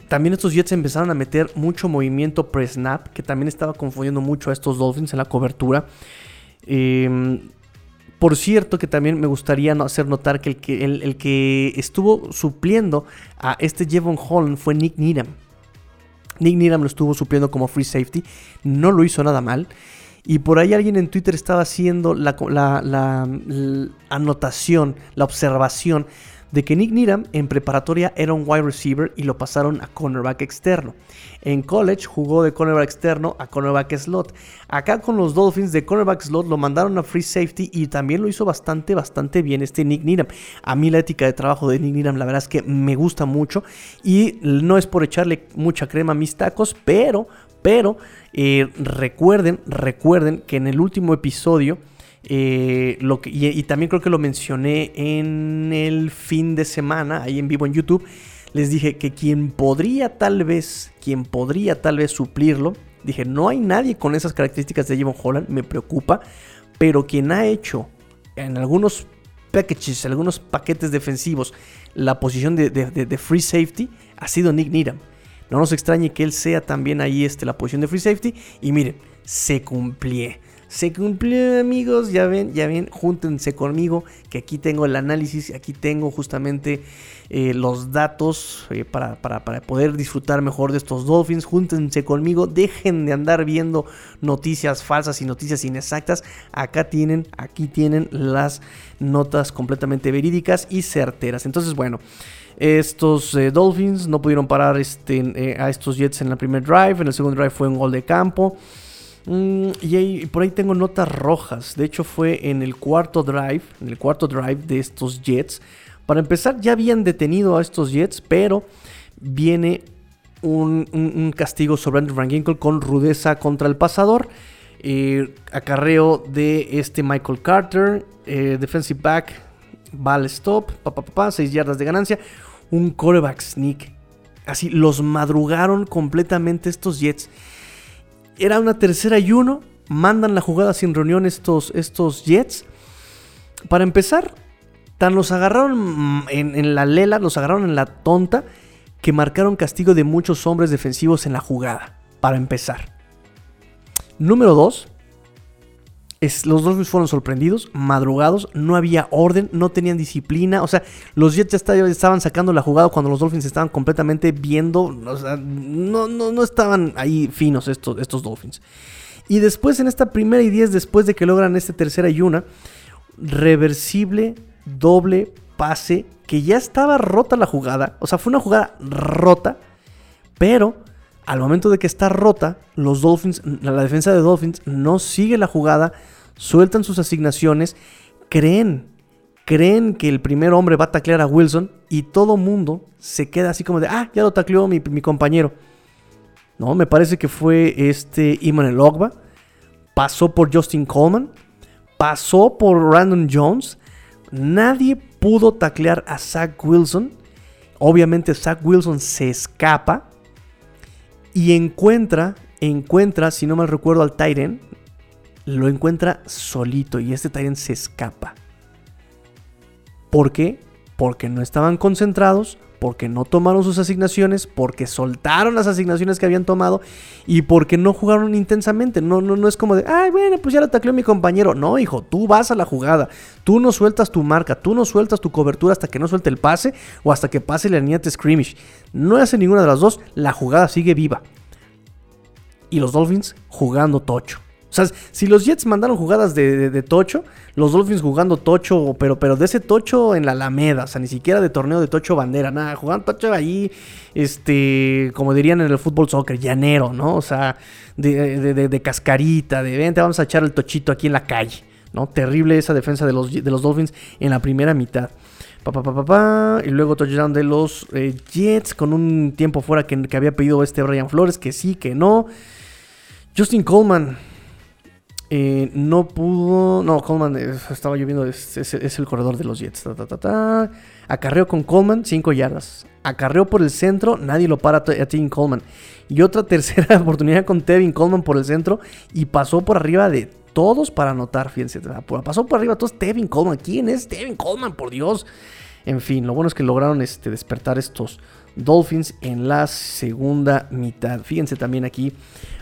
También estos Jets empezaron a meter mucho movimiento pre-snap, que también estaba confundiendo mucho a estos Dolphins en la cobertura. Em, por cierto, que también me gustaría hacer notar que el, que el, que estuvo supliendo a este Jevon Holland fue Nick Needham. Nick Needham lo estuvo supliendo como free safety. No lo hizo nada mal. Y por ahí alguien en Twitter estaba haciendo la, anotación, la observación de que Nick Needham en preparatoria era un wide receiver y lo pasaron a cornerback externo. En college jugó de cornerback externo a cornerback slot. Acá con los Dolphins de cornerback slot lo mandaron a free safety y también lo hizo bastante, bastante bien este Nick Needham. A mí la ética de trabajo de Nick Needham la verdad es que me gusta mucho y no es por echarle mucha crema a mis tacos, pero pero eh, recuerden, recuerden que en el último episodio, eh, lo que, y, también creo que lo mencioné en el fin de semana, ahí en vivo en YouTube, les dije que quien podría tal vez, quien podría tal vez suplirlo, dije, no hay nadie con esas características de Jevon Holland, me preocupa, pero quien ha hecho en algunos packages, algunos paquetes defensivos, la posición de, free safety, ha sido Nick Needham. No nos extrañe que él sea también ahí este, la posición de free safety. Y miren, se cumplió. Se cumplió, amigos. Ya ven, ya ven, júntense conmigo. Que aquí tengo el análisis. Aquí tengo justamente eh, los datos eh, para, poder disfrutar mejor de estos Dolphins. Júntense conmigo. Dejen de andar viendo noticias falsas y noticias inexactas. Acá tienen, aquí tienen las notas completamente verídicas y certeras. Entonces, bueno. Estos eh, Dolphins no pudieron parar este, a estos Jets en el primer drive. En el segundo drive fue un gol de campo. Mm, y por ahí tengo notas rojas. De hecho, fue en el cuarto drive. En el cuarto drive de estos Jets. Para empezar, ya habían detenido a estos Jets. Pero viene un, castigo sobre Andrew Ginkle con rudeza contra el pasador. Eh, acarreo de este Michael Carter. defensive back. Ball stop. Pa, 6 yardas de ganancia un coreback sneak. Así, los madrugaron completamente estos Jets. Era una tercera y uno. Mandan la jugada sin reunión estos, estos Jets. Para empezar, tan los agarraron en, en la lela, los agarraron en la tonta, que marcaron castigo de muchos hombres defensivos en la jugada. Para empezar. Número 2 los Dolphins fueron sorprendidos, madrugados, no había orden, no tenían disciplina. O sea, los Jets ya estaban sacando la jugada cuando los Dolphins estaban completamente viendo. O sea, no, no, no estaban ahí finos estos, estos Dolphins. Y después, en esta primera y diez, después de que logran este tercera y una, reversible, doble pase, que ya estaba rota la jugada. O sea, fue una jugada rota, pero al momento de que está rota, los Dolphins, la defensa de Dolphins no sigue la jugada, sueltan sus asignaciones, creen, creen que el primer hombre va a taclear a Wilson y todo mundo se queda así como de, ah, ya lo tacleó mi, compañero. No, me parece que fue este Iman Ogba, pasó por Justin Coleman, pasó por Random Jones, nadie pudo taclear a Zach Wilson. Obviamente Zach Wilson se escapa y encuentra, encuentra, si no mal recuerdo, al Tyrant. Lo encuentra solito y este Tyrant se escapa. ¿Por qué? Porque no estaban concentrados, porque no tomaron sus asignaciones, porque soltaron las asignaciones que habían tomado y porque no jugaron intensamente. No, no, no es como de, ay, bueno, pues ya lo tacleó mi compañero. No, hijo, tú vas a la jugada. Tú no sueltas tu marca, tú no sueltas tu cobertura hasta que no suelte el pase o hasta que pase la línea de scrimmage. No hace ninguna de las dos, la jugada sigue viva. Y los Dolphins jugando tocho. O sea, si los Jets mandaron jugadas de, de- tocho, los Dolphins jugando tocho, pero, pero de ese tocho en la Alameda, o sea, ni siquiera de torneo de tocho bandera, nada, jugando tocho ahí, este, como dirían en el fútbol soccer, llanero, ¿no? O sea, de, de- cascarita, de vente, vamos a echar el tochito aquí en la calle, ¿no? Terrible esa defensa de los, de los Dolphins en la primera mitad. Pa, pa, pa, y luego touchdown de los eh, Jets con un tiempo fuera que, que había pedido este Brian Flores, que sí, que no. Justin Coleman, eh, no pudo. No, Coleman eh, estaba lloviendo. Es, es- el corredor de los Jets. Ta, ta, ta. Acarreó con Coleman 5 yardas. Acarreó por el centro. Nadie lo para a Tevin Coleman. Y otra *laughs* tercera oportunidad con Tevin Coleman por el centro. Y pasó por arriba de todos para anotar. Fíjense. Pasó por arriba de todos Tevin Coleman. ¿Quién es Tevin Coleman? Por Dios. En fin, lo bueno es que lograron este, despertar estos Dolphins en la segunda mitad. Fíjense también aquí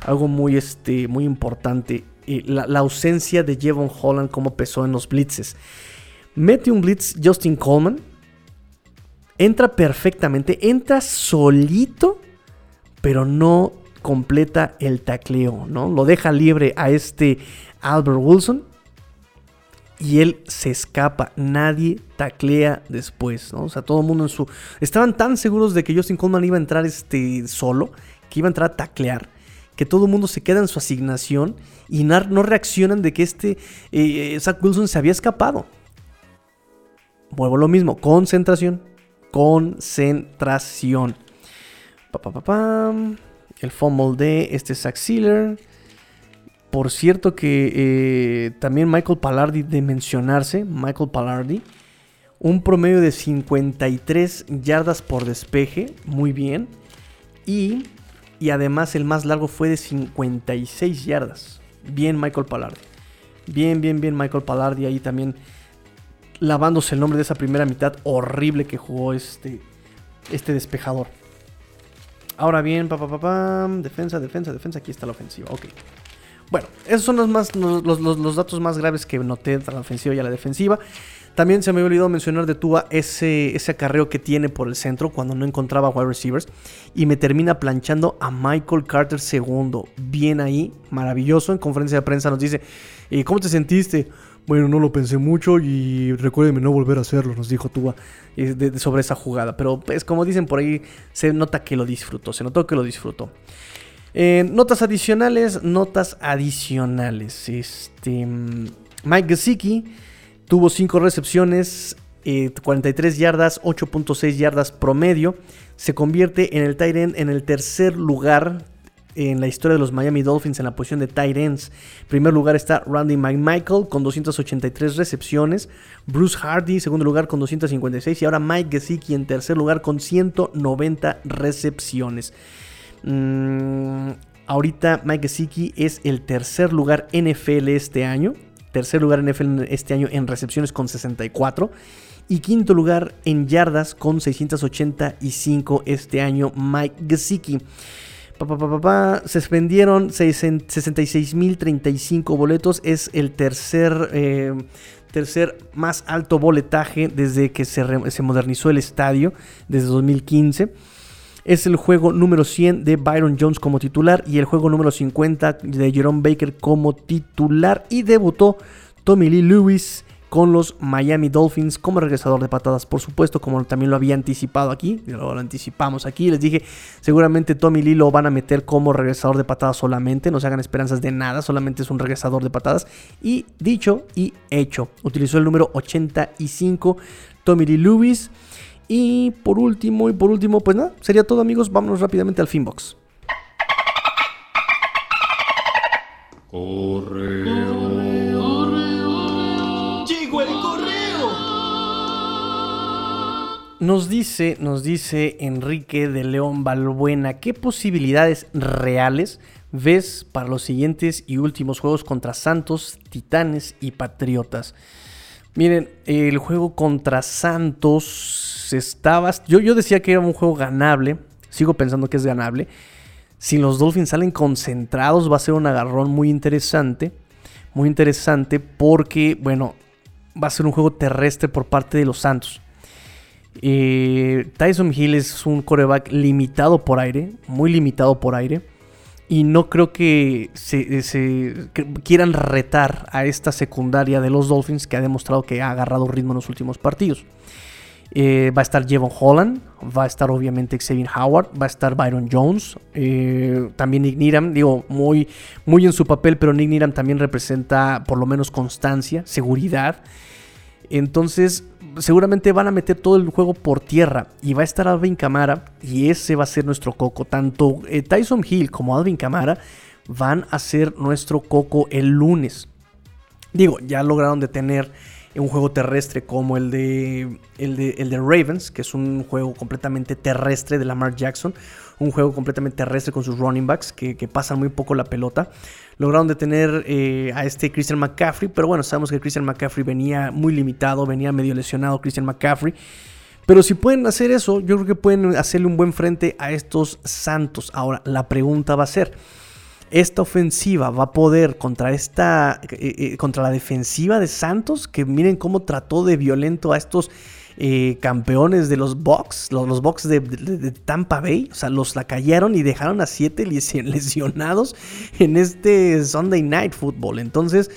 algo muy, este, muy importante. La, la ausencia de Jevon Holland como pesó en los blitzes. Mete un blitz Justin Coleman. Entra perfectamente. Entra solito. Pero no completa el tacleo. ¿no? Lo deja libre a este Albert Wilson. Y él se escapa. Nadie taclea después. ¿no? O sea, todo el mundo en su. Estaban tan seguros de que Justin Coleman iba a entrar este, solo. Que iba a entrar a taclear que todo el mundo se queda en su asignación y no, reaccionan de que este eh, Zach Wilson se había escapado. Vuelvo lo mismo, concentración, concentración. Pa, pa, pa. El fumble de este Zach Sealer. Por cierto que eh, también Michael Pallardi de mencionarse, Michael Pallardi, un promedio de 53 yardas por despeje, muy bien. Y y además el más largo fue de 56 yardas. Bien Michael Pallardi. Bien, bien, bien Michael Pallardi ahí también lavándose el nombre de esa primera mitad horrible que jugó este, este despejador. Ahora bien, pa, pa, pa, defensa, defensa, defensa. Aquí está la ofensiva. Ok. Bueno, esos son los, más, los- los datos más graves que noté entre la ofensiva y a la defensiva. También se me había olvidado mencionar de Tua ese, ese acarreo que tiene por el centro cuando no encontraba wide receivers. Y me termina planchando a Michael Carter II. Bien ahí, maravilloso. En conferencia de prensa nos dice, "Eh, ¿cómo te sentiste? Bueno, no lo pensé mucho y recuérdeme no volver a hacerlo, nos dijo Tua eh, sobre esa jugada. Pero pues como dicen por ahí, se nota que lo disfrutó, se notó que lo disfrutó. Eh, notas adicionales, notas adicionales. Este, mm, Mike Gesicki tuvo 5 recepciones, eh, 43 yardas, 8.6 yardas promedio. Se convierte en el tight end en el tercer lugar en la historia de los Miami Dolphins en la posición de tight ends. En primer lugar está Randy McMichael con 283 recepciones. Bruce Hardy, segundo lugar con 256. Y ahora Mike Gesicki en tercer lugar con 190 recepciones. Mm, ahorita Mike Gesicki es el tercer lugar NFL este año. Tercer lugar NFL este año en recepciones con 64. Y quinto lugar en yardas con 685 este año Mike Gesicki. Se vendieron 66.035 boletos. Es el tercer, eh, tercer más alto boletaje desde que se modernizó el estadio, desde 2015. Es el juego número 100 de Byron Jones como titular y el juego número 50 de Jerome Baker como titular. Y debutó Tommy Lee Lewis con los Miami Dolphins como regresador de patadas, por supuesto, como también lo había anticipado aquí, lo, lo anticipamos aquí, les dije, seguramente Tommy Lee lo van a meter como regresador de patadas solamente, no se hagan esperanzas de nada, solamente es un regresador de patadas, y dicho y hecho, utilizó el número 85, Tommy Lee Lewis, y por último, y por último, pues nada, sería todo amigos, vámonos rápidamente al Finbox. Llegó el correo. Nos dice, nos dice Enrique de León Balbuena, ¿qué posibilidades reales ves para los siguientes y últimos juegos contra Santos, Titanes y Patriotas? Miren, el juego contra Santos estaba... Yo, yo decía que era un juego ganable, sigo pensando que es ganable. Si los Dolphins salen concentrados va a ser un agarrón muy interesante, muy interesante porque, bueno, va a ser un juego terrestre por parte de los Santos. Eh, Tyson Hill es un coreback limitado por aire, muy limitado por aire. Y no creo que se, que quieran retar a esta secundaria de los Dolphins que ha demostrado que ha agarrado ritmo en los últimos partidos. Eh, va a estar Jevon Holland, va a estar obviamente Xavier Howard, va a estar Byron Jones, eh, también Nick Needham, digo, muy, muy en su papel, pero Nick Needham también representa por lo menos constancia, seguridad. Entonces, seguramente van a meter todo el juego por tierra y va a estar Alvin Kamara y ese va a ser nuestro coco. Tanto eh, Tyson Hill como Alvin Kamara van a ser nuestro coco el lunes. Digo, ya lograron detener un juego terrestre como el de, el de, el de Ravens, que es un juego completamente terrestre de Lamar Jackson. Un juego completamente terrestre con sus running backs que, que pasan muy poco la pelota. Lograron detener eh, a este Christian McCaffrey, pero bueno, sabemos que Christian McCaffrey venía muy limitado, venía medio lesionado Christian McCaffrey. Pero si pueden hacer eso, yo creo que pueden hacerle un buen frente a estos Santos. Ahora, la pregunta va a ser, esta ofensiva va a poder contra esta eh, eh, contra la defensiva de Santos que miren cómo trató de violento a estos eh, campeones de los Bucks los, los de, Tampa Bay o sea los la cayeron y dejaron a siete lesi- *laughs* lesionados en este Sunday Night Football entonces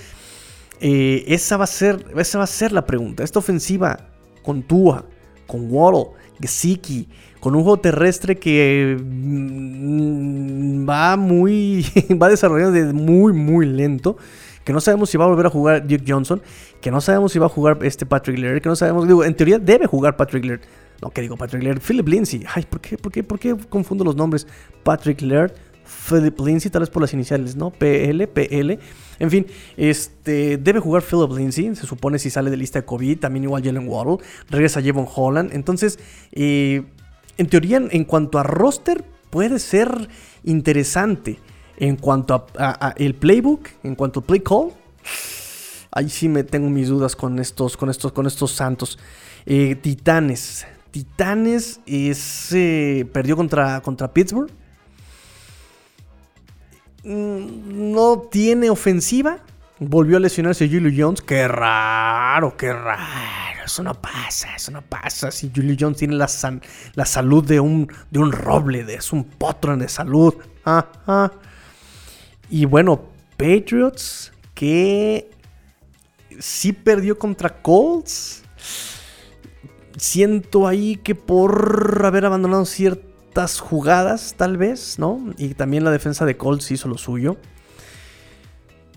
eh, esa va a ser esa va a ser la pregunta esta ofensiva con Tua con Waddle Gesicki con un juego terrestre que mm, va muy. *laughs* va desarrollando de muy, muy lento. Que no sabemos si va a volver a jugar Duke Johnson. Que no sabemos si va a jugar este Patrick Laird. Que no sabemos. Digo, en teoría debe jugar Patrick Laird. No, que digo Patrick Laird. Philip Lindsay. Ay, ¿por qué, por qué, por qué confundo los nombres? Patrick Laird. Philip Lindsay, tal vez por las iniciales, ¿no? PL, PL. En fin, este debe jugar Philip Lindsay. Se supone si sale de lista de COVID. También igual Jalen Waddle. Regresa Javon Holland. Entonces, eh, en teoría, en cuanto a roster, puede ser interesante. En cuanto a, el playbook, en cuanto a play call, ahí sí me tengo mis dudas con estos, con estos, con estos Santos. Eh, Titanes. Titanes es, eh, perdió contra, contra Pittsburgh. Mm, No tiene ofensiva. Volvió a lesionarse Julio Jones. Qué raro, qué raro. Eso no pasa, eso no pasa. Si Julio Jones tiene la, la salud de un, de un roble, es un potro de salud. Ajá. Y bueno, Patriots que sí perdió contra Colts. Siento ahí que por haber abandonado ciertas jugadas, tal vez, ¿no? Y también la defensa de Colts hizo lo suyo.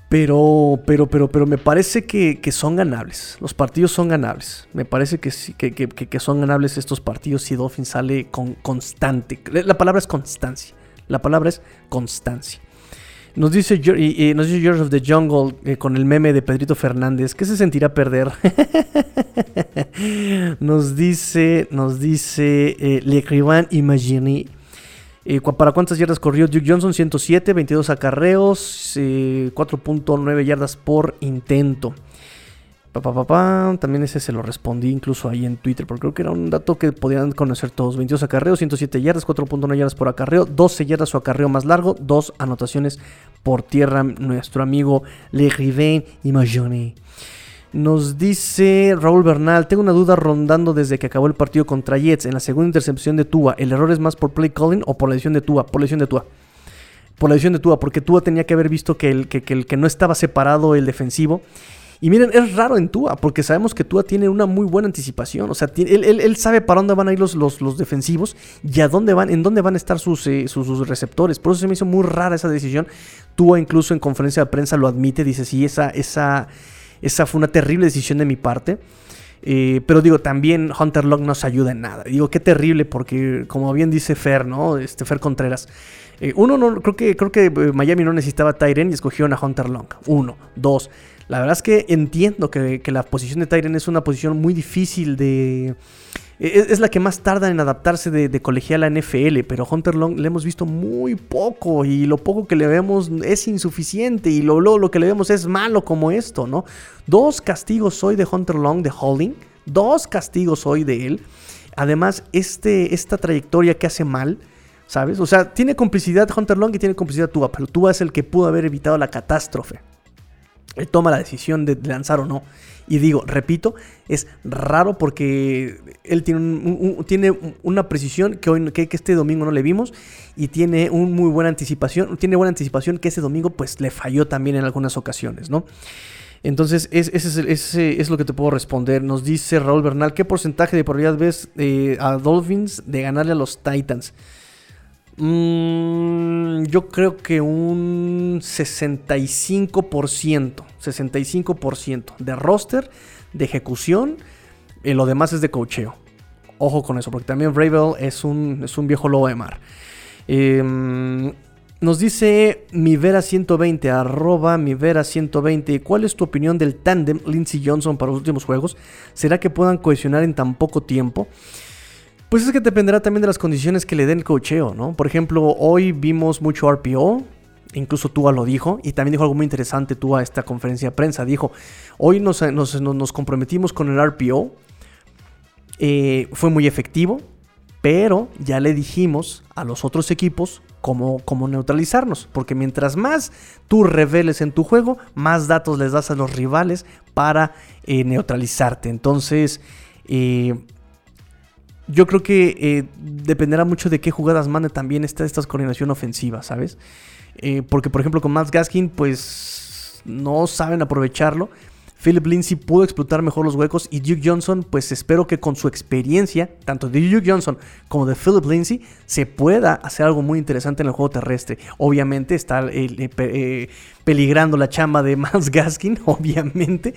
Pero, pero, pero, pero me parece que, son ganables. Los partidos son ganables. Me parece que, sí, que- que son ganables estos partidos si Dolphin sale con constante. La palabra es constancia. La palabra es constancia. Nos dice, y- nos dice George of the Jungle eh, con el meme de Pedrito Fernández. ¿Qué se sentirá perder? *laughs* nos dice, nos dice eh, Imagine. Eh, ¿Para cuántas yardas corrió Duke Johnson? 107, 22 acarreos, eh, 4.9 yardas por intento. Pa, pa. También ese se lo respondí incluso ahí en Twitter, porque creo que era un dato que podían conocer todos. 22 acarreos, 107 yardas, 4.9 yardas por acarreo, 12 yardas su acarreo más largo, 2 anotaciones por tierra. Nuestro amigo Le Rivain Imagine. Nos dice Raúl Bernal, tengo una duda rondando desde que acabó el partido contra Jets. En la segunda intercepción de Tua, ¿el error es más por play calling o por la decisión de Tua? Por la decisión de Tua. Por la decisión de Tua, porque Tua tenía que haber visto que el que no estaba separado el defensivo. Y miren, es raro en Tua, porque sabemos que Tua tiene una muy buena anticipación. O sea, él, sabe para dónde van a ir los, defensivos y a dónde van, en dónde van a estar sus, eh, sus, receptores. Por eso se me hizo muy rara esa decisión. Tua incluso en conferencia de prensa lo admite, dice, sí, esa, esa, esa fue una terrible decisión de mi parte. Eh, pero digo, también Hunter Long no se ayuda en nada. Digo, qué terrible, porque como bien dice Fer, ¿no? Este Fer Contreras. eh, uno, no, creo que, creo que eh, Miami no necesitaba Tyren y escogió a Hunter Long. Uno. Dos. La verdad es que entiendo que, la posición de Tyren es una posición muy difícil de. e, Es, es la que más tarda en adaptarse de, de colegial a NFL, pero Hunter Long le hemos visto muy poco y lo poco que le vemos es insuficiente y lo, lo, lo que le vemos es malo como esto, ¿no? Dos castigos hoy de Hunter Long de Holding, dos castigos hoy de él. Además, este, esta trayectoria que hace mal, ¿sabes? O sea, tiene complicidad Hunter Long y tiene complicidad Tua, pero Tua es el que pudo haber evitado la catástrofe. Él toma la decisión de lanzar o no. Y digo, repito, es raro porque él tiene, tiene una precisión que, hoy, que, este domingo no le vimos y tiene un muy buena anticipación, tiene buena anticipación que ese domingo pues le falló también en algunas ocasiones, ¿no? Entonces, es, es, es lo que te puedo responder. Nos dice Raúl Bernal, ¿qué porcentaje de probabilidad ves eh, a Dolphins de ganarle a los Titans? Mm, yo creo que un 65%, 65% de roster, de ejecución, y lo demás es de cocheo. Ojo con eso, porque también Bravel es un, es un viejo lobo de mar. Em, nos dice Mivera120, arroba Mivera120. ¿Cuál es tu opinión del tándem Lindsey Johnson para los últimos juegos? ¿Será que puedan cohesionar en tan poco tiempo? Pues es que dependerá también de las condiciones que le den el cocheo, ¿no? Por ejemplo, hoy vimos mucho RPO, incluso Tua lo dijo, y también dijo algo muy interesante Tua a esta conferencia de prensa. Dijo, hoy nos, nos- nos- comprometimos con el RPO, eh, fue muy efectivo, pero ya le dijimos a los otros equipos cómo, cómo neutralizarnos. Porque mientras más tú reveles en tu juego, más datos les das a los rivales para eh, neutralizarte. Entonces, eh, yo creo que eh, dependerá mucho de qué jugadas mande también esta, esta coordinación ofensiva, ¿sabes? Eh, porque, por ejemplo, con Matt Gaskin, pues no saben aprovecharlo. Philip Lindsay pudo explotar mejor los huecos y Duke Johnson, pues espero que con su experiencia, tanto de Duke Johnson como de Philip Lindsay, se pueda hacer algo muy interesante en el juego terrestre. Obviamente está eh, eh, pe- peligrando la chamba de *laughs* Miles Gaskin, *laughs* obviamente,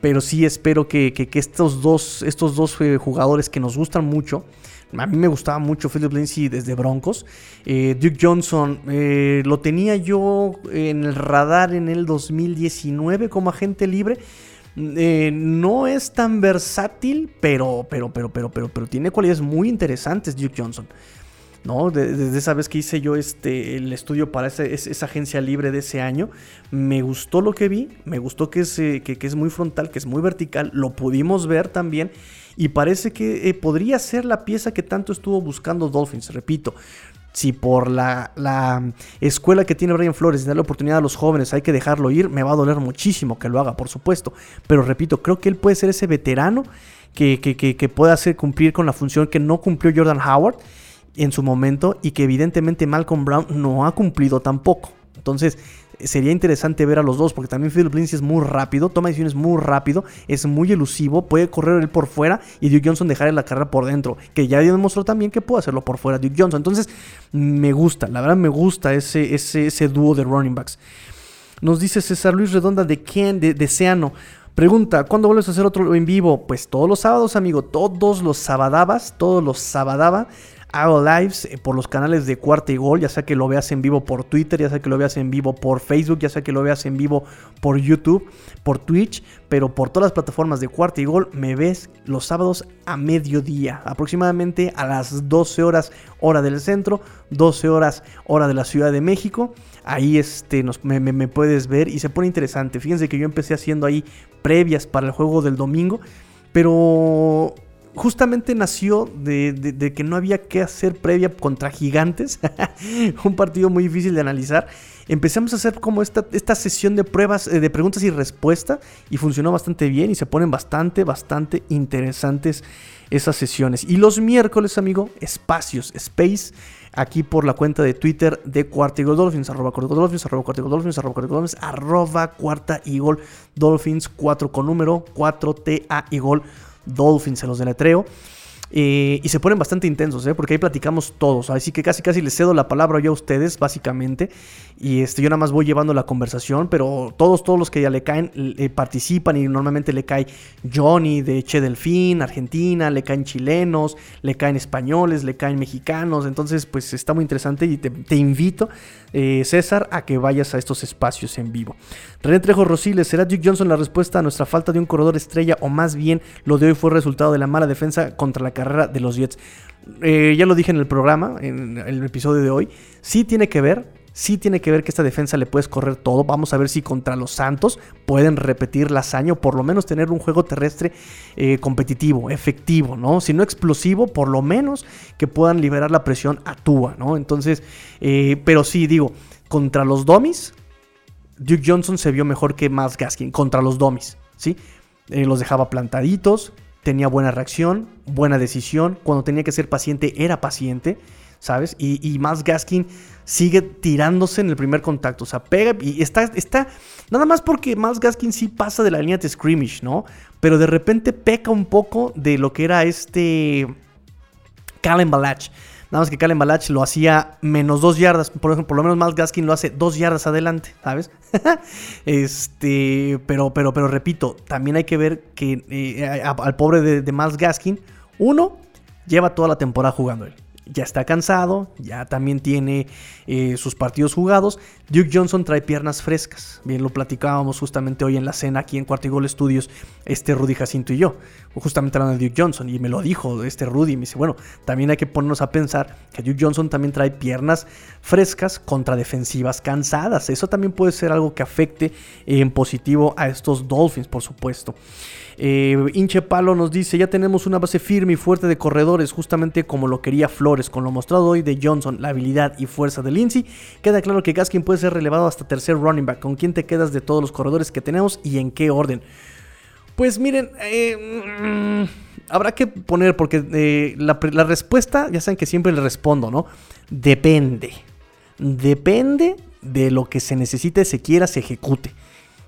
pero sí espero que, que- estos dos, estos dos eh, jugadores que nos gustan mucho, a mí me gustaba mucho Philip Lindsay desde Broncos. Duke Johnson lo tenía yo en el radar en el 2019 como agente libre. Eh, no es tan versátil, pero, pero, pero, pero, pero, pero tiene cualidades muy interesantes Duke Johnson. ¿no? De- Desde esa vez que hice yo este, el estudio para esa agencia libre de ese año, me gustó lo que vi, me gustó que es, eh, muy frontal, que es muy vertical, lo pudimos ver también y parece que eh, podría ser la pieza que tanto estuvo buscando Dolphins, repito. Si por la, la escuela que tiene Brian Flores y darle oportunidad a los jóvenes hay que dejarlo ir, me va a doler muchísimo que lo haga, por supuesto. Pero repito, creo que él puede ser ese veterano que, que, que, que pueda hacer cumplir con la función que no cumplió Jordan Howard en su momento y que evidentemente Malcolm Brown no ha cumplido tampoco. Entonces sería interesante ver a los dos porque también Philip Lindsay es muy rápido, toma decisiones muy rápido, es muy elusivo, puede correr él por fuera y Duke Johnson dejar la carrera por dentro, que ya demostró también que puede hacerlo por fuera Duke Johnson. Entonces me gusta, la verdad me gusta ese, ese, dúo de running backs. Nos dice César Luis Redonda de Ken, de, de Seano. Pregunta, ¿cuándo vuelves a hacer otro en vivo? Pues todos los sábados, amigo. Todos los sabadabas, todos los sabadaba. Hago lives eh, por los canales de Cuarta y Gol, ya sea que lo veas en vivo por Twitter, ya sea que lo veas en vivo por Facebook, ya sea que lo veas en vivo por YouTube, por Twitch, pero por todas las plataformas de Cuarta y Gol me ves los sábados a mediodía, aproximadamente a las 12 horas hora del centro, 12 horas hora de la Ciudad de México. Ahí este, nos, me, puedes ver y se pone interesante. Fíjense que yo empecé haciendo ahí previas para el juego del domingo, pero justamente nació de, de- que no había que hacer previa contra gigantes. *laughs* Un partido muy difícil de analizar. Empezamos a hacer como esta, esta sesión de pruebas, eh, de preguntas y respuestas, y funcionó bastante bien y se ponen bastante, bastante interesantes esas sesiones. Y los miércoles, amigo, espacios, space, aquí por la cuenta de Twitter de Cuarta Dolphins, Cuarta Eagle Dolphins, arroba Cuarta Dolphins, Cuarta Eagle Dolphins, arroba Cuarta Eagle Dolphins, 4 con número, 4TA Eagle Dolphins, se los deletreo. Eh, y se ponen bastante intensos, ¿eh? porque ahí platicamos todos. Así que casi casi les cedo la palabra yo a ustedes, básicamente. Y este, yo nada más voy llevando la conversación, pero todos, todos los que ya le caen, eh, participan y normalmente le cae Johnny de Che Delfín, Argentina, le caen chilenos, le caen españoles, le caen mexicanos. Entonces, pues está muy interesante y te, invito, eh, César, a que vayas a estos espacios en vivo. René Trejo Rosiles, ¿será Duke Johnson la respuesta a nuestra falta de un corredor estrella o más bien lo de hoy fue resultado de la mala defensa contra la carrera de los Jets? Eh, ya lo dije en el programa, en el episodio de hoy, sí tiene que ver, sí tiene que ver que esta defensa le puedes correr todo. Vamos a ver si contra los Santos pueden repetir la hazaña o por lo menos tener un juego terrestre eh, competitivo, efectivo, ¿no? Si no explosivo, por lo menos que puedan liberar la presión a Tua, ¿no? Entonces, eh, pero sí, digo, contra los Domis, Duke Johnson se vio mejor que Miles Gaskin contra los Dummies, ¿sí? Eh, los dejaba plantaditos, tenía buena reacción, buena decisión. Cuando tenía que ser paciente, era paciente, ¿sabes? Y, y Miles Gaskin sigue tirándose en el primer contacto. O sea, pega y está, está. Nada más porque Miles Gaskin sí pasa de la línea de scrimmage, ¿no? Pero de repente peca un poco de lo que era este. Calen Balach. Nada más que Calen Balach lo hacía menos dos yardas. Por ejemplo, por lo menos Miles Gaskin lo hace dos yardas adelante, ¿sabes? *laughs* este. Pero, pero, pero repito, también hay que ver que eh, al pobre de, de Gaskin, uno, lleva toda la temporada jugando él. Ya está cansado, ya también tiene eh, sus partidos jugados. Duke Johnson trae piernas frescas. Bien, lo platicábamos justamente hoy en la cena aquí en Cuarto y Gol Studios, este Rudy Jacinto y yo. Justamente hablando de Duke Johnson. Y me lo dijo este Rudy. Me dice, bueno, también hay que ponernos a pensar que Duke Johnson también trae piernas frescas contra defensivas cansadas. Eso también puede ser algo que afecte en positivo a estos Dolphins, por supuesto. Eh, Inche Palo nos dice, ya tenemos una base firme y fuerte de corredores, justamente como lo quería Flores, con lo mostrado hoy de Johnson, la habilidad y fuerza de Lindsay, queda claro que Gaskin puede ser relevado hasta tercer running back. ¿Con quién te quedas de todos los corredores que tenemos y en qué orden? Pues miren, eh, mm, habrá que poner, porque eh, la, la respuesta, ya saben que siempre le respondo, ¿no? Depende. Depende de lo que se necesite, se quiera, se ejecute.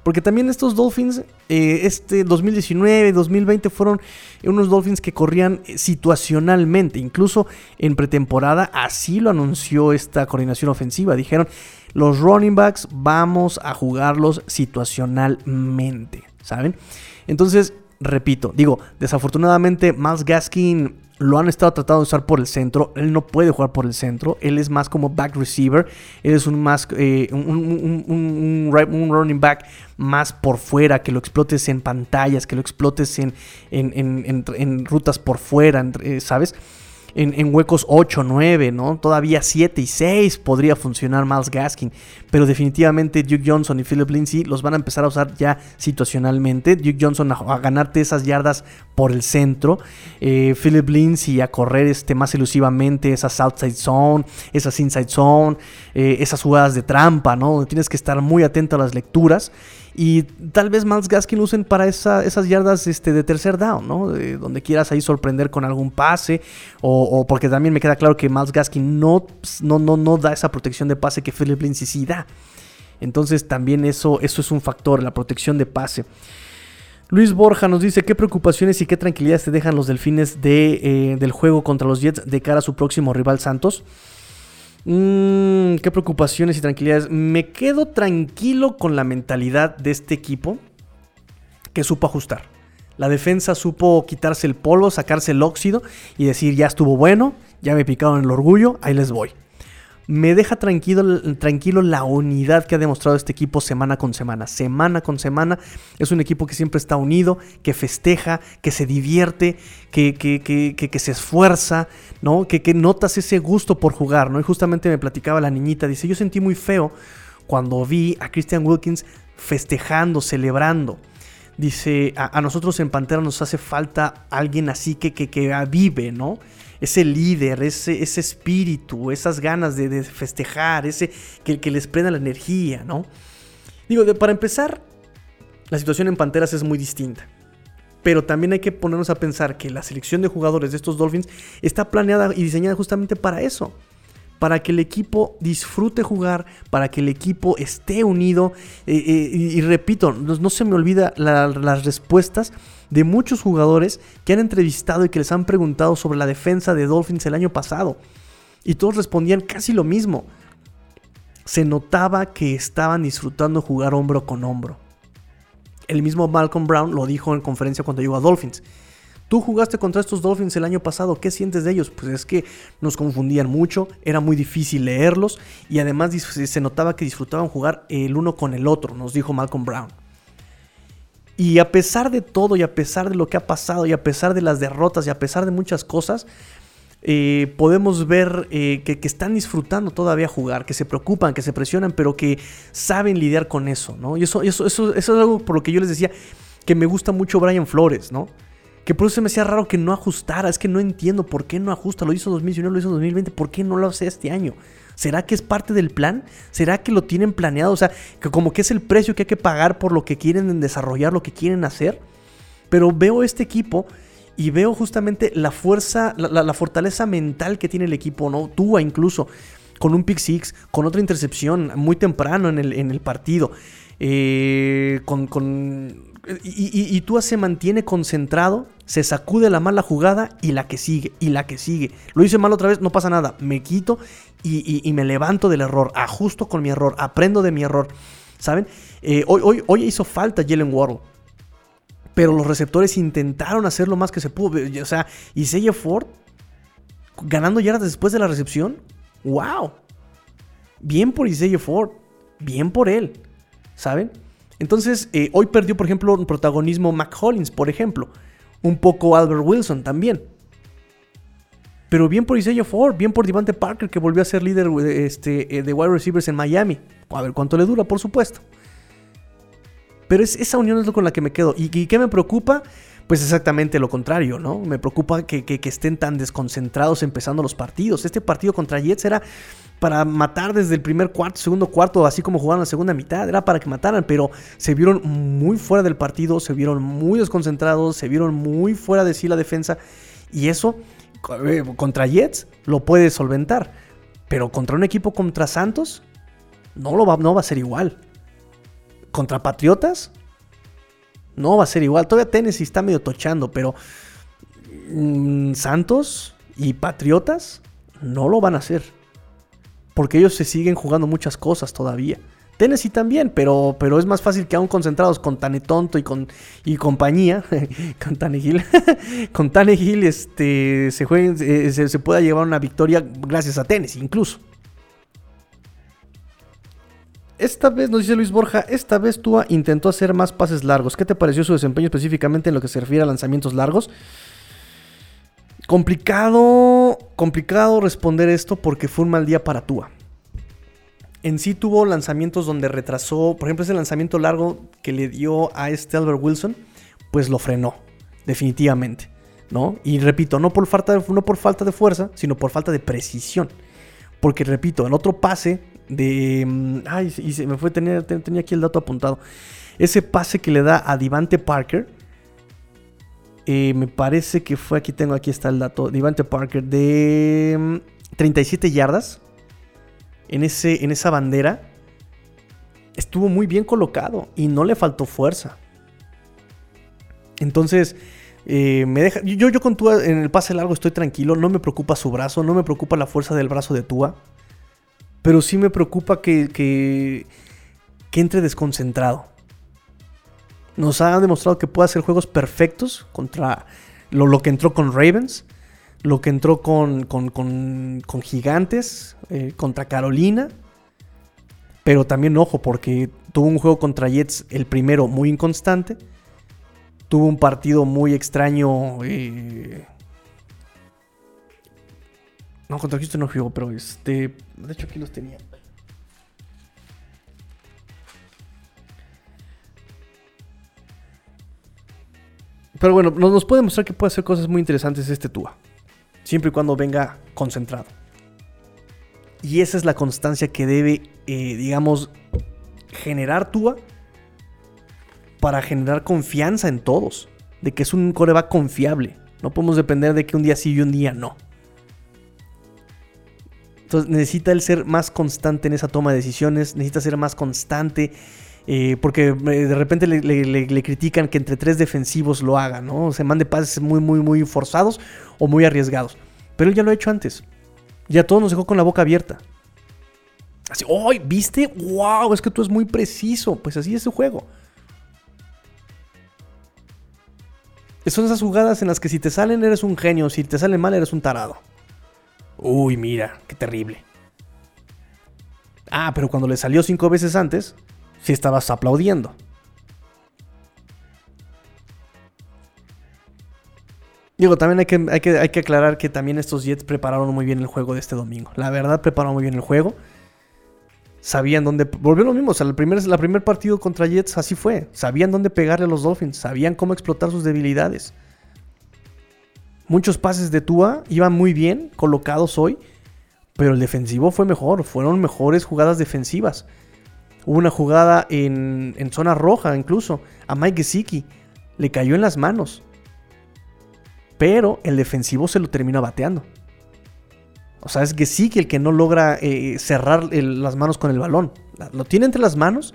Porque también estos Dolphins, eh, este 2019, 2020 fueron unos Dolphins que corrían situacionalmente. Incluso en pretemporada, así lo anunció esta coordinación ofensiva. Dijeron, los running backs vamos a jugarlos situacionalmente, ¿saben? Entonces, repito, digo, desafortunadamente Miles Gaskin lo han estado tratando de usar por el centro. Él no puede jugar por el centro. Él es más como back receiver. Él es un más eh, un, un- running back más por fuera, que lo explotes en pantallas, que lo explotes en, en, en- en- rutas por fuera, eh, ¿sabes? En, huecos 8, 9, ¿no? Todavía 7 y 6 podría funcionar Miles Gaskin. Pero definitivamente Duke Johnson y Philip Lindsay los van a empezar a usar ya situacionalmente. Duke Johnson a, a ganarte esas yardas por el centro. Eh, Philip Lindsay a correr este, más elusivamente esas outside zone, esas inside zone, eh, esas jugadas de trampa, ¿no? Donde tienes que estar muy atento a las lecturas. Y tal vez Miles Gaskin usen para esa- esas yardas este, de tercer down, ¿no? De donde quieras ahí sorprender con algún pase. O, porque también me queda claro que Miles Gaskin no, no, no, no da esa protección de pase que Philip Lindsay sí da. Entonces también eso, eso es un factor, la protección de pase. Luis Borja nos dice qué preocupaciones y qué tranquilidades te dejan los delfines de, eh, del juego contra los Jets de cara a su próximo rival Santos. Mm, qué preocupaciones y tranquilidades. Me quedo tranquilo con la mentalidad de este equipo que supo ajustar. La defensa supo quitarse el polvo, sacarse el óxido y decir ya estuvo bueno, ya me picaron el orgullo, ahí les voy. Me deja tranquilo, tranquilo la unidad que ha demostrado este equipo semana con semana. Semana con semana es un equipo que siempre está unido, que festeja, que se divierte, que, que- que- que- se esfuerza, ¿no? Que, que notas ese gusto por jugar, ¿no? Y justamente me platicaba la niñita, dice, yo sentí muy feo cuando vi a Christian Wilkins festejando, celebrando. Dice, a, a nosotros en Pantera nos hace falta alguien así que, que, que avive, ¿no? Ese líder, ese, ese espíritu, esas ganas de, de festejar, ese que, que les prenda la energía, ¿no? Digo, de- para empezar, la situación en Panteras es muy distinta. Pero también hay que ponernos a pensar que la selección de jugadores de estos Dolphins está planeada y diseñada justamente para eso. Para que el equipo disfrute jugar, para que el equipo esté unido. eh, eh, y, y repito, no, no se me olvida la- las respuestas de muchos jugadores que han entrevistado y que les han preguntado sobre la defensa de Dolphins el año pasado. Y todos respondían casi lo mismo. Se notaba que estaban disfrutando jugar hombro con hombro. El mismo Malcolm Brown lo dijo en conferencia cuando llegó a Dolphins. Tú jugaste contra estos Dolphins el año pasado, ¿qué sientes de ellos? Pues es que nos confundían mucho, era muy difícil leerlos y además se notaba que disfrutaban jugar el uno con el otro, nos dijo Malcolm Brown. Y a pesar de todo y a pesar de lo que ha pasado y a pesar de las derrotas y a pesar de muchas cosas, eh, podemos ver eh, que, están disfrutando todavía jugar, que se preocupan, que se presionan, pero que saben lidiar con eso, ¿no? Y eso, eso, eso, eso es algo por lo que yo les decía que me gusta mucho Brian Flores, ¿no? Que por eso me hacía raro que no ajustara. Es que no entiendo por qué no ajusta. Lo hizo 2019, lo hizo 2020. ¿Por qué no lo hace este año? ¿Será que es parte del plan? ¿Será que lo tienen planeado? O sea, que como que es el precio que hay que pagar por lo que quieren desarrollar, lo que quieren hacer. Pero veo este equipo y veo justamente la fuerza, la, fortaleza mental que tiene el equipo, ¿no? Tua incluso, con un pick six, con otra intercepción muy temprano en el, en el partido. eh, con, con- y, y- y Tua se mantiene concentrado, se sacude la mala jugada y la que sigue, y la que sigue. Lo hice mal otra vez, no pasa nada. Me quito y, me levanto del error, ajusto con mi error, aprendo de mi error. ¿Saben? Eh, hoy, hoy, hoy hizo falta Jalen Waddle pero los receptores intentaron hacer lo más que se pudo. O sea, Isaiah Ford ganando yardas después de la recepción. ¡Wow! Bien por Isaiah Ford. Bien por él. ¿Saben? Entonces, eh, hoy perdió, por ejemplo, un protagonismo Mac Hollins, por ejemplo. Un poco Albert Wilson también. Pero bien por Isaiah Ford, bien por Devante Parker, que volvió a ser líder eh, este, eh, de wide receivers en Miami. A ver cuánto le dura, por supuesto. Pero es, esa unión es lo con la que me quedo. ¿Y, qué me preocupa? Pues exactamente lo contrario, ¿no? Me preocupa que, que- que estén tan desconcentrados empezando los partidos. Este partido contra Jets era para matar desde el primer cuarto, segundo cuarto, así como jugaron la segunda mitad. Era para que mataran, pero se vieron muy fuera del partido, se vieron muy desconcentrados, se vieron muy fuera de sí la defensa. Y eso eh, contra Jets lo puede solventar. Pero contra un equipo contra Santos, no, lo va, no va a ser igual contra Patriotas, no va a ser igual. Todavía Tennessee está medio tochando, pero mm, Santos y Patriotas no lo van a hacer. Porque ellos se siguen jugando muchas cosas todavía. Tennessee también, pero, pero es más fácil que aún concentrados con Tane Tonto y, con, y compañía, *laughs* con Tane Hill, *laughs* con Tane Hill este, se, jueguen, eh, se, se pueda llevar una victoria gracias a Tennessee incluso. Esta vez, nos dice Luis Borja, esta vez Tua intentó hacer más pases largos. ¿Qué te pareció su desempeño específicamente en lo que se refiere a lanzamientos largos? Complicado, complicado responder esto porque fue un mal día para Tua. En sí tuvo lanzamientos donde retrasó, por ejemplo, ese lanzamiento largo que le dio a este Albert Wilson, pues lo frenó, definitivamente, ¿no? Y repito, no por falta de, no por falta de fuerza, sino por falta de precisión. Porque repito, el otro pase de. mm, Ay, y se me fue, tenía, te- tenía aquí el dato apuntado. Ese pase que le da a Divante Parker. Eh, me parece que fue, aquí tengo, aquí está el dato. Divante Parker de mm, 37 yardas. En, ese, en esa bandera. Estuvo muy bien colocado y no le faltó fuerza. Entonces, eh, me deja. Yo, yo con Tua en el pase largo estoy tranquilo. No me preocupa su brazo. No me preocupa la fuerza del brazo de Tua. Pero sí me preocupa que, que entre desconcentrado. Nos ha demostrado que puede hacer juegos perfectos contra lo, que entró con Ravens, lo que entró con, con, con- con Gigantes, eh, contra Carolina. Pero también, ojo, porque tuvo un juego contra Jets, el primero muy inconstante. Tuvo un partido muy extraño. eh, no, contra Houston no jugó, pero este. De hecho, aquí los tenía. Pero bueno, nos, puede mostrar que puede hacer cosas muy interesantes este Tua. Siempre y cuando venga concentrado. Y esa es la constancia que debe, eh, digamos, generar Tua para generar confianza en todos. De que es un coreback confiable. No podemos depender de que un día sí y un día no. Entonces necesita él ser más constante en esa toma de decisiones, necesita ser más constante, eh, porque eh, de repente le, critican que entre tres defensivos lo haga, ¿no? Se mande pases muy, muy, muy forzados o muy arriesgados. Pero él ya lo ha hecho antes. Ya todos nos dejó con la boca abierta. Así, ¡ay! ¿Viste? ¡Wow! Es que tú es muy preciso. Pues así es su juego. Son esas jugadas en las que si te salen eres un genio, si te salen mal eres un tarado. Uy, mira, qué terrible. Ah, pero cuando le salió cinco veces antes, sí estabas aplaudiendo. Digo, también hay que, hay, que, hay que aclarar que también estos Jets prepararon muy bien el juego de este domingo. La verdad, prepararon muy bien el juego. Sabían dónde. Volvió lo mismo. O sea, el primer, primer partido contra Jets así fue. Sabían dónde pegarle a los Dolphins. Sabían cómo explotar sus debilidades. Muchos pases de Tua iban muy bien colocados hoy, pero el defensivo fue mejor. Fueron mejores jugadas defensivas. Hubo una jugada en, zona roja, incluso, a Mike Gesicki. Le cayó en las manos. Pero el defensivo se lo termina bateando. O sea, es Gesicki el que no logra eh, cerrar las manos con el balón. Lo tiene entre las manos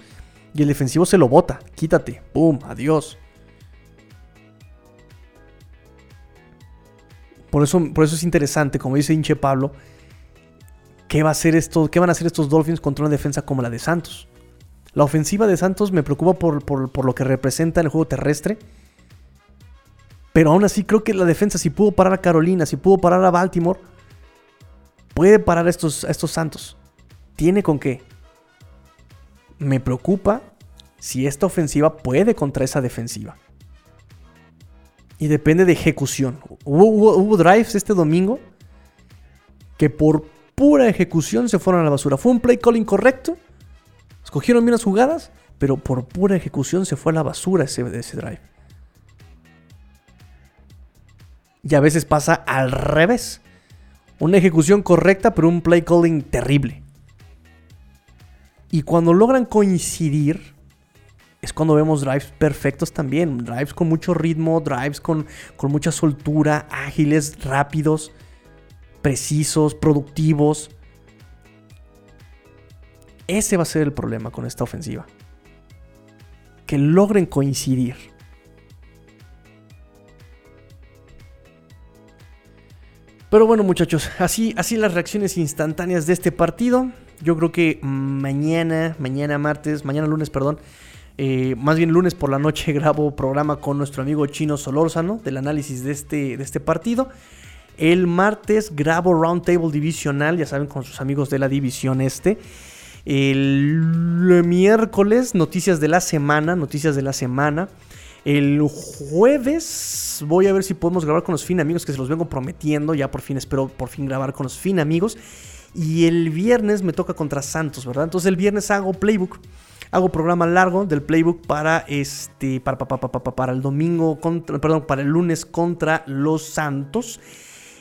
y el defensivo se lo bota. Quítate. ¡Pum! Adiós. Por eso, por eso es interesante, como dice Inche Pablo, ¿qué, va a esto, ¿qué van a hacer estos Dolphins contra una defensa como la de Santos? La ofensiva de Santos me preocupa por, por- por lo que representa en el juego terrestre. Pero aún así creo que la defensa, si pudo parar a Carolina, si pudo parar a Baltimore, puede parar a estos, estos Santos. Tiene con qué. Me preocupa si esta ofensiva puede contra esa defensiva. Y depende de ejecución. Hubo drives este domingo que por pura ejecución se fueron a la basura. Fue un play call incorrecto. Escogieron bien las jugadas, pero por pura ejecución se fue a la basura ese, drive. Y a veces pasa al revés. Una ejecución correcta, pero un play calling terrible. Y cuando logran coincidir, es cuando vemos drives perfectos también. Drives con mucho ritmo, drives con mucha soltura, ágiles, rápidos, precisos, productivos. Ese va a ser el problema con esta ofensiva. Que logren coincidir. Pero bueno, muchachos, así, así las reacciones instantáneas de este partido. Yo creo que mañana, mañana martes, mañana lunes, perdón, eh, más bien lunes por la noche *laughs* grabo programa con nuestro amigo Chino Solórzano del análisis de este, de este partido. El martes grabo Roundtable Divisional, ya saben, con sus amigos de la división este. El miércoles, noticias de la semana, noticias de la semana. El jueves voy a ver si podemos grabar con los fin amigos que se los vengo prometiendo. Ya por fin espero por fin grabar con los fin amigos. Y el viernes me toca contra Santos, ¿verdad? Entonces el viernes hago playbook. Hago programa largo del playbook para este. Para, para, para, para, el domingo contra. Perdón, para el lunes contra los Santos.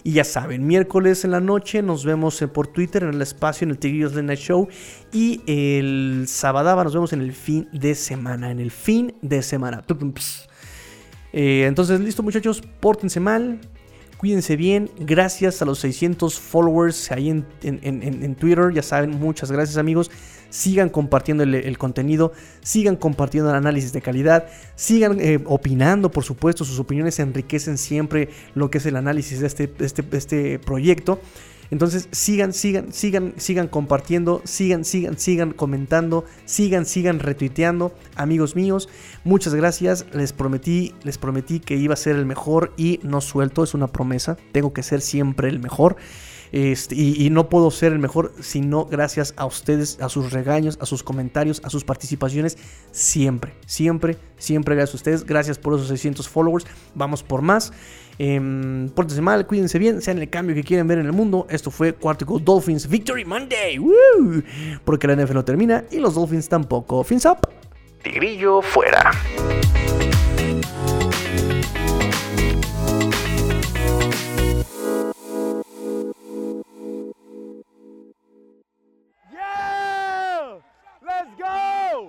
Y ya saben, miércoles en la noche nos vemos por Twitter en el espacio, en el Tigrillos Late Night Show. Y el sábado nos vemos en el fin de semana. En el fin de semana. Eh, entonces, listo, muchachos. Pórtense mal. Cuídense bien. Gracias a los 600 followers ahí en- en- en- en Twitter. Ya saben, muchas gracias, amigos. Sigan compartiendo el, contenido. Sigan compartiendo el análisis de calidad. Sigan eh, opinando, por supuesto. Sus opiniones enriquecen siempre lo que es el análisis de este, este, este proyecto. Entonces sigan, sigan, sigan, sigan compartiendo, sigan, sigan, sigan comentando, sigan, sigan retuiteando, amigos míos. Muchas gracias. Les prometí, les prometí que iba a ser el mejor y no suelto, es una promesa. Tengo que ser siempre el mejor. Este, y, no puedo ser el mejor sino gracias a ustedes, a sus regaños, a sus comentarios, a sus participaciones. Siempre, siempre, siempre gracias a ustedes. Gracias por esos 600 followers. Vamos por más. Eh, pórtense mal, cuídense bien, sean el cambio que quieren ver en el mundo. Esto fue Cuartico Dolphins Victory Monday. Porque la NFL no termina y los Dolphins tampoco. Fins up. Tigrillo fuera.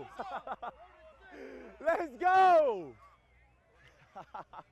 *laughs* Let's go! *laughs*